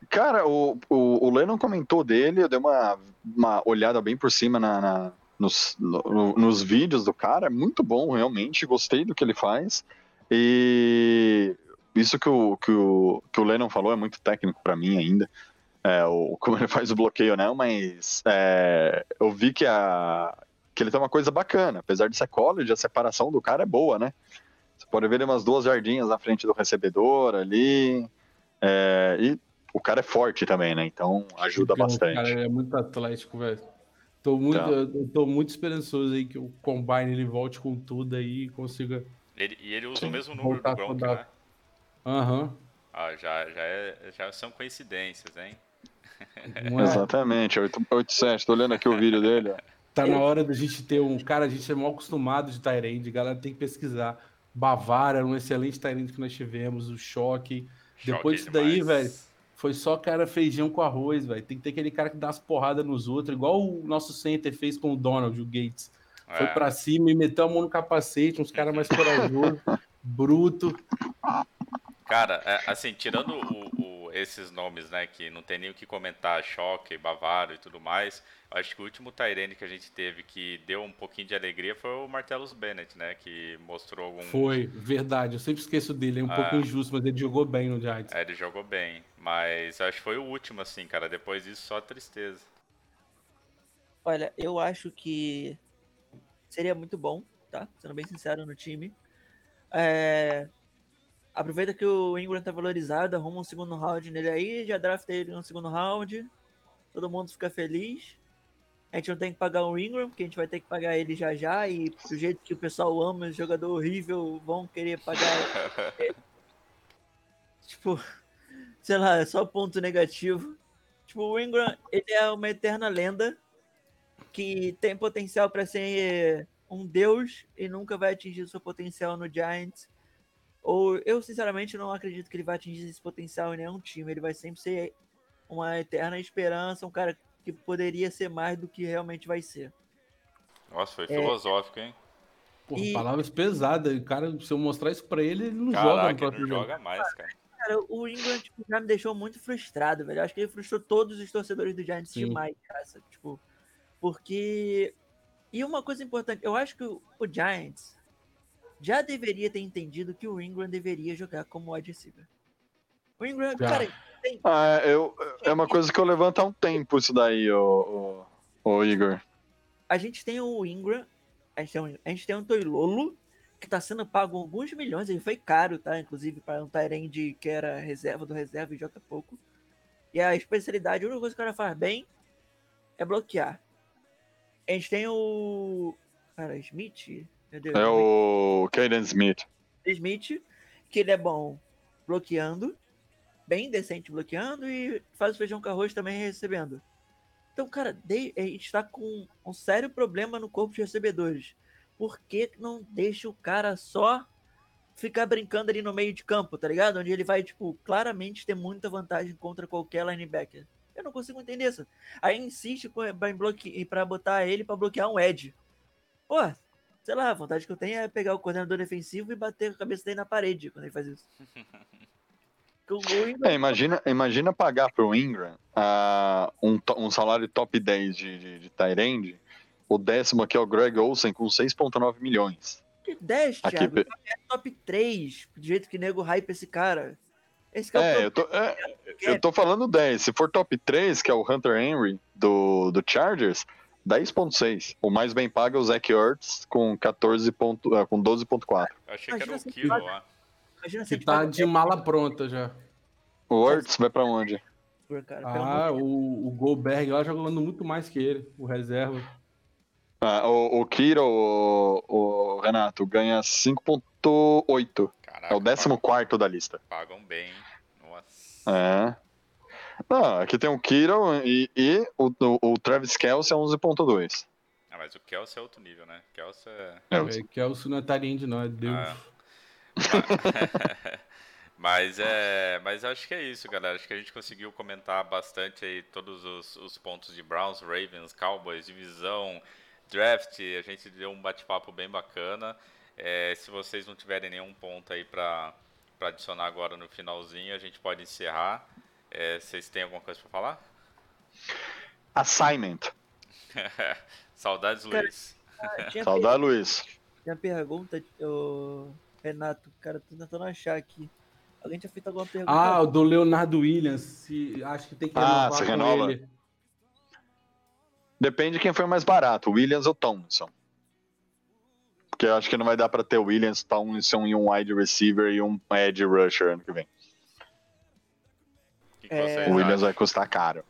Cara, o, o, o Lennon comentou dele, eu dei uma, uma olhada bem por cima na, na, nos, no- nos vídeos do cara, é muito bom, realmente. Gostei do que ele faz. E isso que o, que o, que o Lennon falou é muito técnico pra mim ainda. É, o, como ele [laughs] faz o bloqueio, né? Mas é, eu vi que, a, que ele tem uma coisa bacana. Apesar de ser college, a separação do cara é boa, né? Você pode ver ele umas duas jardinhas na frente do recebedor ali. É, e o cara é forte também, né? Então ajuda Então, bastante. Cara, é muito atlético, velho. Tô muito, Então. eu tô muito esperançoso aí que o Combine ele volte com tudo aí e consiga. Ele- e ele usa Sim. o mesmo número Voltar do Gronk, né? Aham. Ah, já, já, é, já são coincidências, hein? É? Exatamente, 8-7. Tô olhando aqui o vídeo dele. ó. Tá na hora da gente ter um. Cara, a gente é mal acostumado de Tyrande, galera tem que pesquisar. Bavária, um excelente Tyrande que nós tivemos, o choque. Depois disso Choque daí, demais. velho, foi só cara feijão com arroz, velho. Tem que ter aquele cara que dá umas porradas nos outros, igual o nosso center fez com o Donald, o Gates. Foi É. pra cima e meteu a mão no capacete, uns caras mais corajosos, [laughs] bruto. Cara, é, assim, tirando o- o- esses nomes, né, que não tem nem o que comentar, Choque, Bavaro e tudo mais, eu acho que o último Tyrene que a gente teve que deu um pouquinho de alegria foi o Martellus Bennett, né, que mostrou algum... Foi, verdade. Eu sempre esqueço dele, é um Ah. pouco injusto, mas ele jogou bem no Giants. É, ele jogou bem, mas eu acho que foi o último, assim, cara, depois disso só tristeza. Olha, eu acho que seria muito bom, tá? Sendo bem sincero no time. É, Aproveita que o Ingram tá valorizado, arruma um segundo round nele aí, já drafta ele no segundo round. Todo mundo fica feliz. A gente não tem que pagar o Ingram, porque a gente vai ter que pagar ele já já. E do jeito que o pessoal ama esse jogador horrível, vão querer pagar. [laughs] tipo, sei lá, é só ponto negativo. Tipo, o Ingram, ele é uma eterna lenda que tem potencial para ser um deus e nunca vai atingir o seu potencial no Giants. Ou eu sinceramente não acredito que ele vai atingir esse potencial em nenhum time. Ele vai sempre ser uma eterna esperança, um cara que poderia ser mais do que realmente vai ser. Nossa, foi É. filosófico, hein? Porra, E- palavras pesadas. O cara, se eu mostrar isso pra ele, ele não joga no Caraca, ele não jogo. joga mais, cara. Cara, o Ingram tipo, já me deixou muito frustrado, velho. Eu acho que ele frustrou todos os torcedores do Giants Sim. demais, cara. sabe? Tipo, porque. E uma coisa importante, eu acho que o Giants já deveria ter entendido que o Ingram deveria jogar como wide receiver. O Ingram, Já. cara, tem, Ah, eu, é uma coisa que eu levanto há um tempo isso daí, ô, ô, ô Igor. a gente tem o Ingram, a gente tem um, a gente tem um Toilolo, que tá sendo pago alguns milhões, ele foi caro, tá? Inclusive para um Tyrande que era reserva do reserva e joga pouco. E a especialidade, a única coisa que o cara faz bem é bloquear. A gente tem o. Cara, Smith? Deus, É o Caden Smith. Smith, que ele é bom bloqueando, bem decente bloqueando e faz o feijão com arroz também recebendo. Então, cara, a gente tá com um sério problema no corpo de recebedores. Por que não deixa o cara só ficar brincando ali no meio de campo, tá ligado? Onde ele vai, tipo, claramente ter muita vantagem contra qualquer linebacker. Eu não consigo entender isso. Aí insiste bloque... pra botar ele pra bloquear um Ed. Pô, sei lá, a vontade que eu tenho é pegar o coordenador defensivo e bater a cabeça dele na parede quando ele faz isso. [laughs] É, imagina, imagina pagar pro Ingram ah, um, um salário top 10 de, de, de end. O décimo aqui é o Greg Olsen com 6,9 milhões. Que 10, Aqui, Thiago. É top 3, do jeito que nego hype esse cara. Esse cara É, eu tô, é, eu tô falando 10. Se for top 3, que é o Hunter Henry do, do Chargers, 10,6. O mais bem pago é o Zach Ertz com, 14 ponto, ah, com 12,4. Eu achei que era Imagina o Kiro lá. Que a gente tá de mala pronta já. O Ertz vai pra onde? cara. Ah, o, o Goldberg lá jogando muito mais que ele, o reserva. Ah, o, o Kiro, o, o Renato, ganha 5,8. Caraca, É o 14 da lista. Pagam bem, hein? Nossa. É. Não, aqui tem o Kiro e, e o, o, o Travis Kelce é 11.2. Ah, mas o Kelsey é outro nível, né? Kelsey é... É, É, que é o Sunatarind, não, é Deus. Ah. [laughs] mas é, mas acho que é isso, galera. Acho que a gente conseguiu comentar bastante aí todos os, os pontos de Browns, Ravens, Cowboys, divisão, draft. A gente deu um bate-papo bem bacana. É, se vocês não tiverem nenhum ponto aí para para adicionar agora no finalzinho, a gente pode encerrar. É, vocês têm alguma coisa para falar? Assignment. [laughs] Saudades, Cara, Luiz. Ah, [laughs] tinha, Saudade, Luiz. tinha pergunta, ô, Renato, cara, tô tentando achar aqui. Alguém tinha feito alguma pergunta? Ah, o do Leonardo Williams. Se, acho que tem que Ah, renovar você com renova? ele. Depende de quem foi mais barato, Williams ou Thompson. Porque eu acho que não vai dar pra ter Williams, Thompson e um wide receiver e um edge rusher ano que vem. O que, que É, O Williams vai custar caro.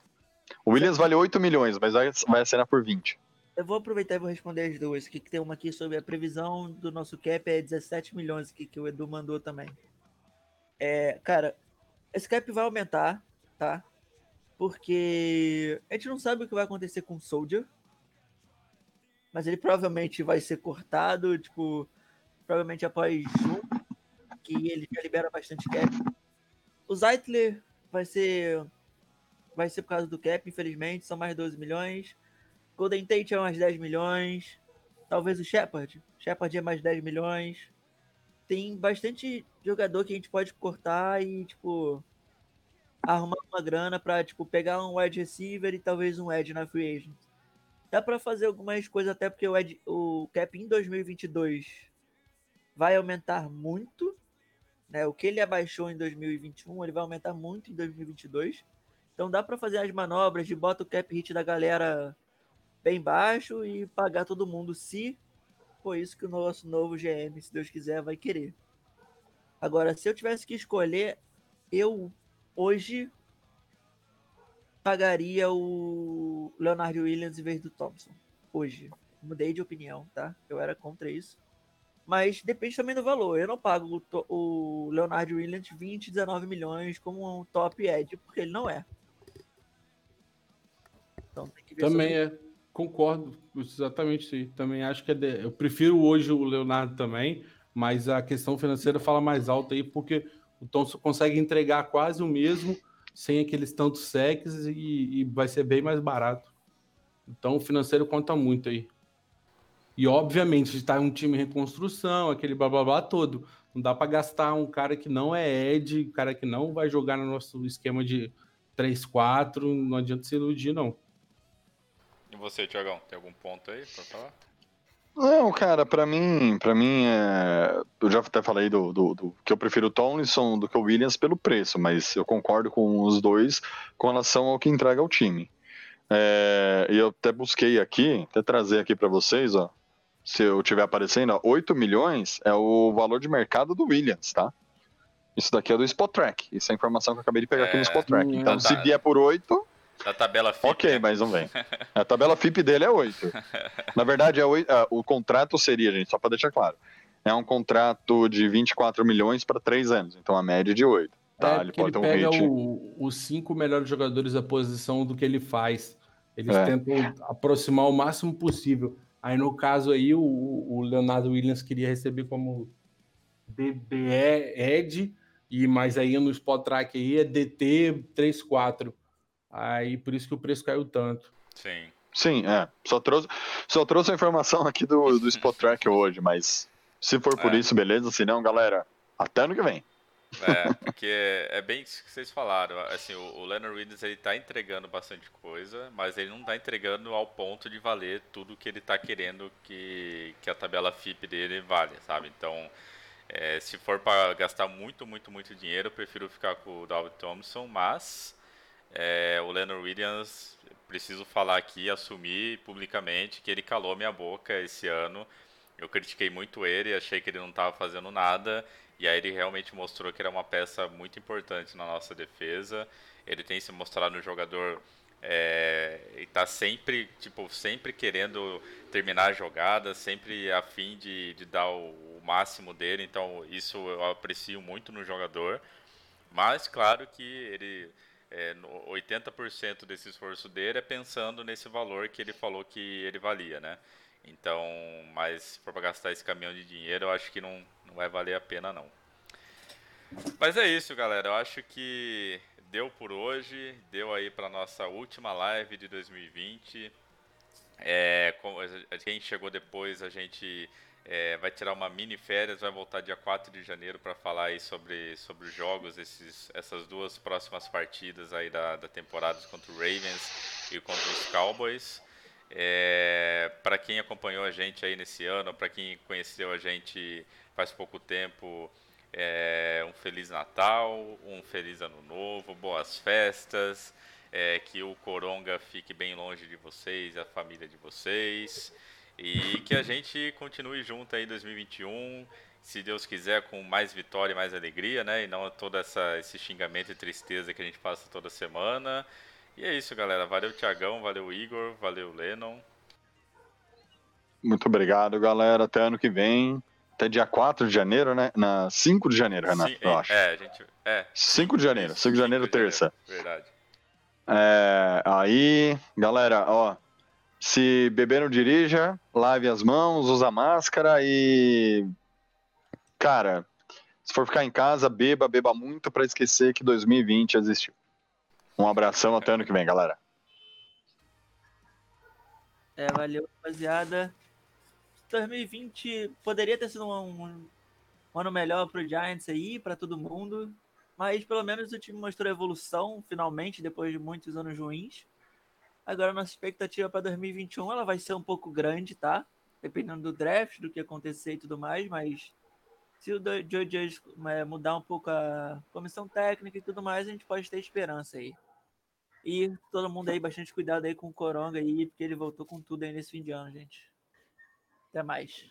O Williams vale 8 milhões, mas vai, vai assinar por 20. Eu vou aproveitar e vou responder as duas. Que que tem uma aqui sobre a previsão do nosso cap é 17 milhões aqui que o Edu mandou também. É, cara, esse cap vai aumentar, tá? Porque a gente não sabe o que vai acontecer com o Soldier. Mas ele provavelmente vai ser cortado, tipo, provavelmente após junho, que ele já libera bastante cap. O Zeitler vai ser vai ser por causa do cap, infelizmente, são mais 12 milhões. Golden Tate é umas 10 milhões. Talvez o Shepard. Shepard é mais 10 milhões. Tem bastante jogador que a gente pode cortar e, tipo, arrumar uma grana pra, tipo, pegar um wide receiver e talvez um edge na free agent. Dá pra fazer algumas coisas até porque o, edge, o cap em 2022 vai aumentar muito. Né? O que ele abaixou em 2021, ele vai aumentar muito em 2022. Então dá pra fazer as manobras de bota o cap hit da galera bem baixo e pagar todo mundo se for isso que o nosso novo GM, se Deus quiser, vai querer. Agora, se eu tivesse que escolher, eu hoje pagaria o Leonardo Williams em vez do Thompson. Hoje. Mudei de opinião, tá? Eu era contra isso. Mas depende também do valor. Eu não pago o, o Leonardo Williams 20, 19 milhões como um top edge, porque ele não é. Então tem que ver Também sobre- é. Concordo, exatamente isso aí. Também acho que é de- eu prefiro hoje o Leonardo também, mas a questão financeira fala mais alto aí, porque o Thompson consegue entregar quase o mesmo sem aqueles tantos secs e, e vai ser bem mais barato. Então o financeiro conta muito aí. E obviamente está um time em reconstrução, aquele blá blá blá todo. Não dá para gastar um cara que não é Ed, um cara que não vai jogar no nosso esquema de 3-4, não adianta se iludir, não. E você, Tiagão, tem algum ponto aí pra falar? Não, cara, pra mim, para mim, é... eu já até falei do, do, do- que eu prefiro o Tomlinson do que o Williams pelo preço, mas eu concordo com os dois com relação ao que entrega ao time. É, E eu até busquei aqui, até trazer aqui pra vocês, ó, se eu tiver aparecendo, ó, 8 milhões é o valor de mercado do Williams, tá? Isso daqui é do Spotrack, isso é a informação que eu acabei de pegar aqui no É, Spotrack. Então, tá, se vier por 8, Da tabela FIP, Ok, né? mas não vem. [laughs] A tabela FIP dele é 8. Na verdade, é oito- ah, o contrato seria, gente, só para deixar claro. É um contrato de 24 milhões para 3 anos, então a média é de 8. Tá, é, ele pode ele ter um hit. o- os cinco melhores jogadores da posição do que ele faz. Eles É. tentam aproximar o máximo possível. Aí, no caso aí, o, o Leonardo Williams queria receber como DBE Ed, e mas aí no Spot Track aí é DT 34. Aí por isso que o preço caiu tanto. Sim. Sim, é. Só trouxe, só trouxe a informação aqui do, do Spot Track hoje, mas se for por É. isso, beleza. Se não, galera, até ano que vem. É, porque é bem isso que vocês falaram. Assim, o, o Leonard Williams ele tá entregando bastante coisa, mas ele não tá entregando ao ponto de valer tudo que ele tá querendo que, que a tabela FIP dele vale, sabe? Então, é, se for para gastar muito, muito, muito dinheiro, eu prefiro ficar com o Dalvin Thompson, mas é, o Leonard Williams, preciso falar aqui, assumir publicamente que ele calou minha boca esse ano. Eu critiquei muito ele, achei que ele não estava fazendo nada. E aí ele realmente mostrou que era uma peça muito importante na nossa defesa. Ele tem se mostrado um jogador é, e tá sempre, tipo, sempre querendo terminar a jogada, sempre a fim de, de dar o, o máximo dele. Então isso eu aprecio muito no jogador. Mas claro que ele é, no 80% desse esforço dele é pensando nesse valor que ele falou que ele valia, né? Então, mas para gastar esse caminhão de dinheiro, eu acho que não, não vai valer a pena não. Mas é isso, galera. Eu acho que deu por hoje, deu aí para nossa última live de 2020. É, quem chegou depois, a gente é, vai tirar uma mini férias, vai voltar dia 4 de janeiro para falar aí sobre, sobre os jogos, esses, essas duas próximas partidas aí da, da temporada contra o Ravens e contra os Cowboys. É, para quem acompanhou a gente aí nesse ano, para quem conheceu a gente faz pouco tempo, é, um Feliz Natal, um Feliz Ano Novo, boas festas, é, que o Coronga fique bem longe de vocês, a família de vocês, e que a gente continue junto aí em 2021, se Deus quiser, com mais vitória e mais alegria, né? E não todo essa, esse xingamento e tristeza que a gente passa toda semana. E é isso, galera. Valeu, Tiagão. Valeu, Igor. Valeu, Lennon. Muito obrigado, galera. Até ano que vem. Até dia 4 de janeiro, né? Na 5 de janeiro, Renato, Sim, eu acho. É, a gente. É. 5 de janeiro. 5 de janeiro, terça. Verdade. É, aí, galera, ó. Se beber não dirija, lave as mãos, usa máscara e. Cara, se for ficar em casa, beba, beba muito pra esquecer que 2020 existiu. Um abração até ano que vem, galera. É, valeu, rapaziada. 2020 poderia ter sido um, um ano melhor pro Giants aí, para todo mundo. Mas pelo menos o time mostrou evolução, finalmente, depois de muitos anos ruins. Agora nossa expectativa para 2021 ela vai ser um pouco grande, tá? Dependendo do draft, do que acontecer e tudo mais, mas se o Joe Judge é, mudar um pouco a comissão técnica e tudo mais, a gente pode ter esperança aí. E todo mundo aí, bastante cuidado aí com o Coronga aí, porque ele voltou com tudo aí nesse fim de ano, gente. Até mais.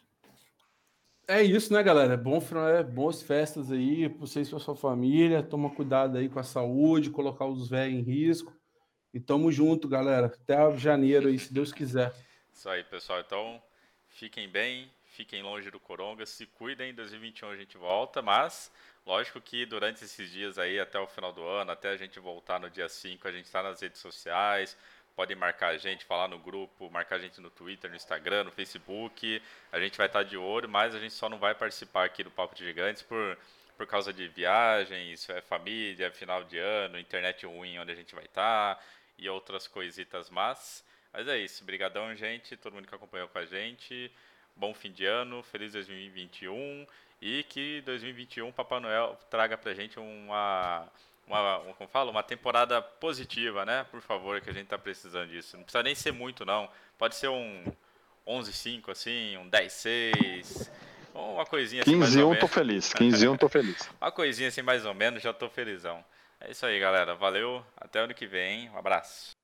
É isso, né, galera? Bom final, é, boas festas aí para vocês e para sua família. Toma cuidado aí com a saúde, colocar os velhos em risco. E tamo junto, galera. Até janeiro aí, se Deus quiser. Isso aí, pessoal. Então, fiquem bem, fiquem longe do Coronga, se cuidem. Em 2021 a gente volta, mas lógico que durante esses dias aí, até o final do ano, até a gente voltar no dia 5, a gente está nas redes sociais. Podem marcar a gente, falar no grupo, marcar a gente no Twitter, no Instagram, no Facebook. A gente vai estar de olho, mas a gente só não vai participar aqui do Papo de Gigantes por, por causa de viagens, é família, final de ano, internet ruim onde a gente vai estar e outras coisitas más. Mas é isso. Brigadão, gente. Todo mundo que acompanhou com a gente. Bom fim de ano. Feliz 2021. E que 2021 Papai Noel traga pra gente uma, uma, uma como fala, uma temporada positiva, né? Por favor, que a gente tá precisando disso. Não precisa nem ser muito, não. Pode ser um 11-5, assim, um 10-6. Uma coisinha assim, 15 mais ou 1 tô feliz. 15 1 tô feliz. Uma coisinha assim, mais ou menos, já tô felizão. É isso aí, galera. Valeu. Até ano que vem. Um abraço.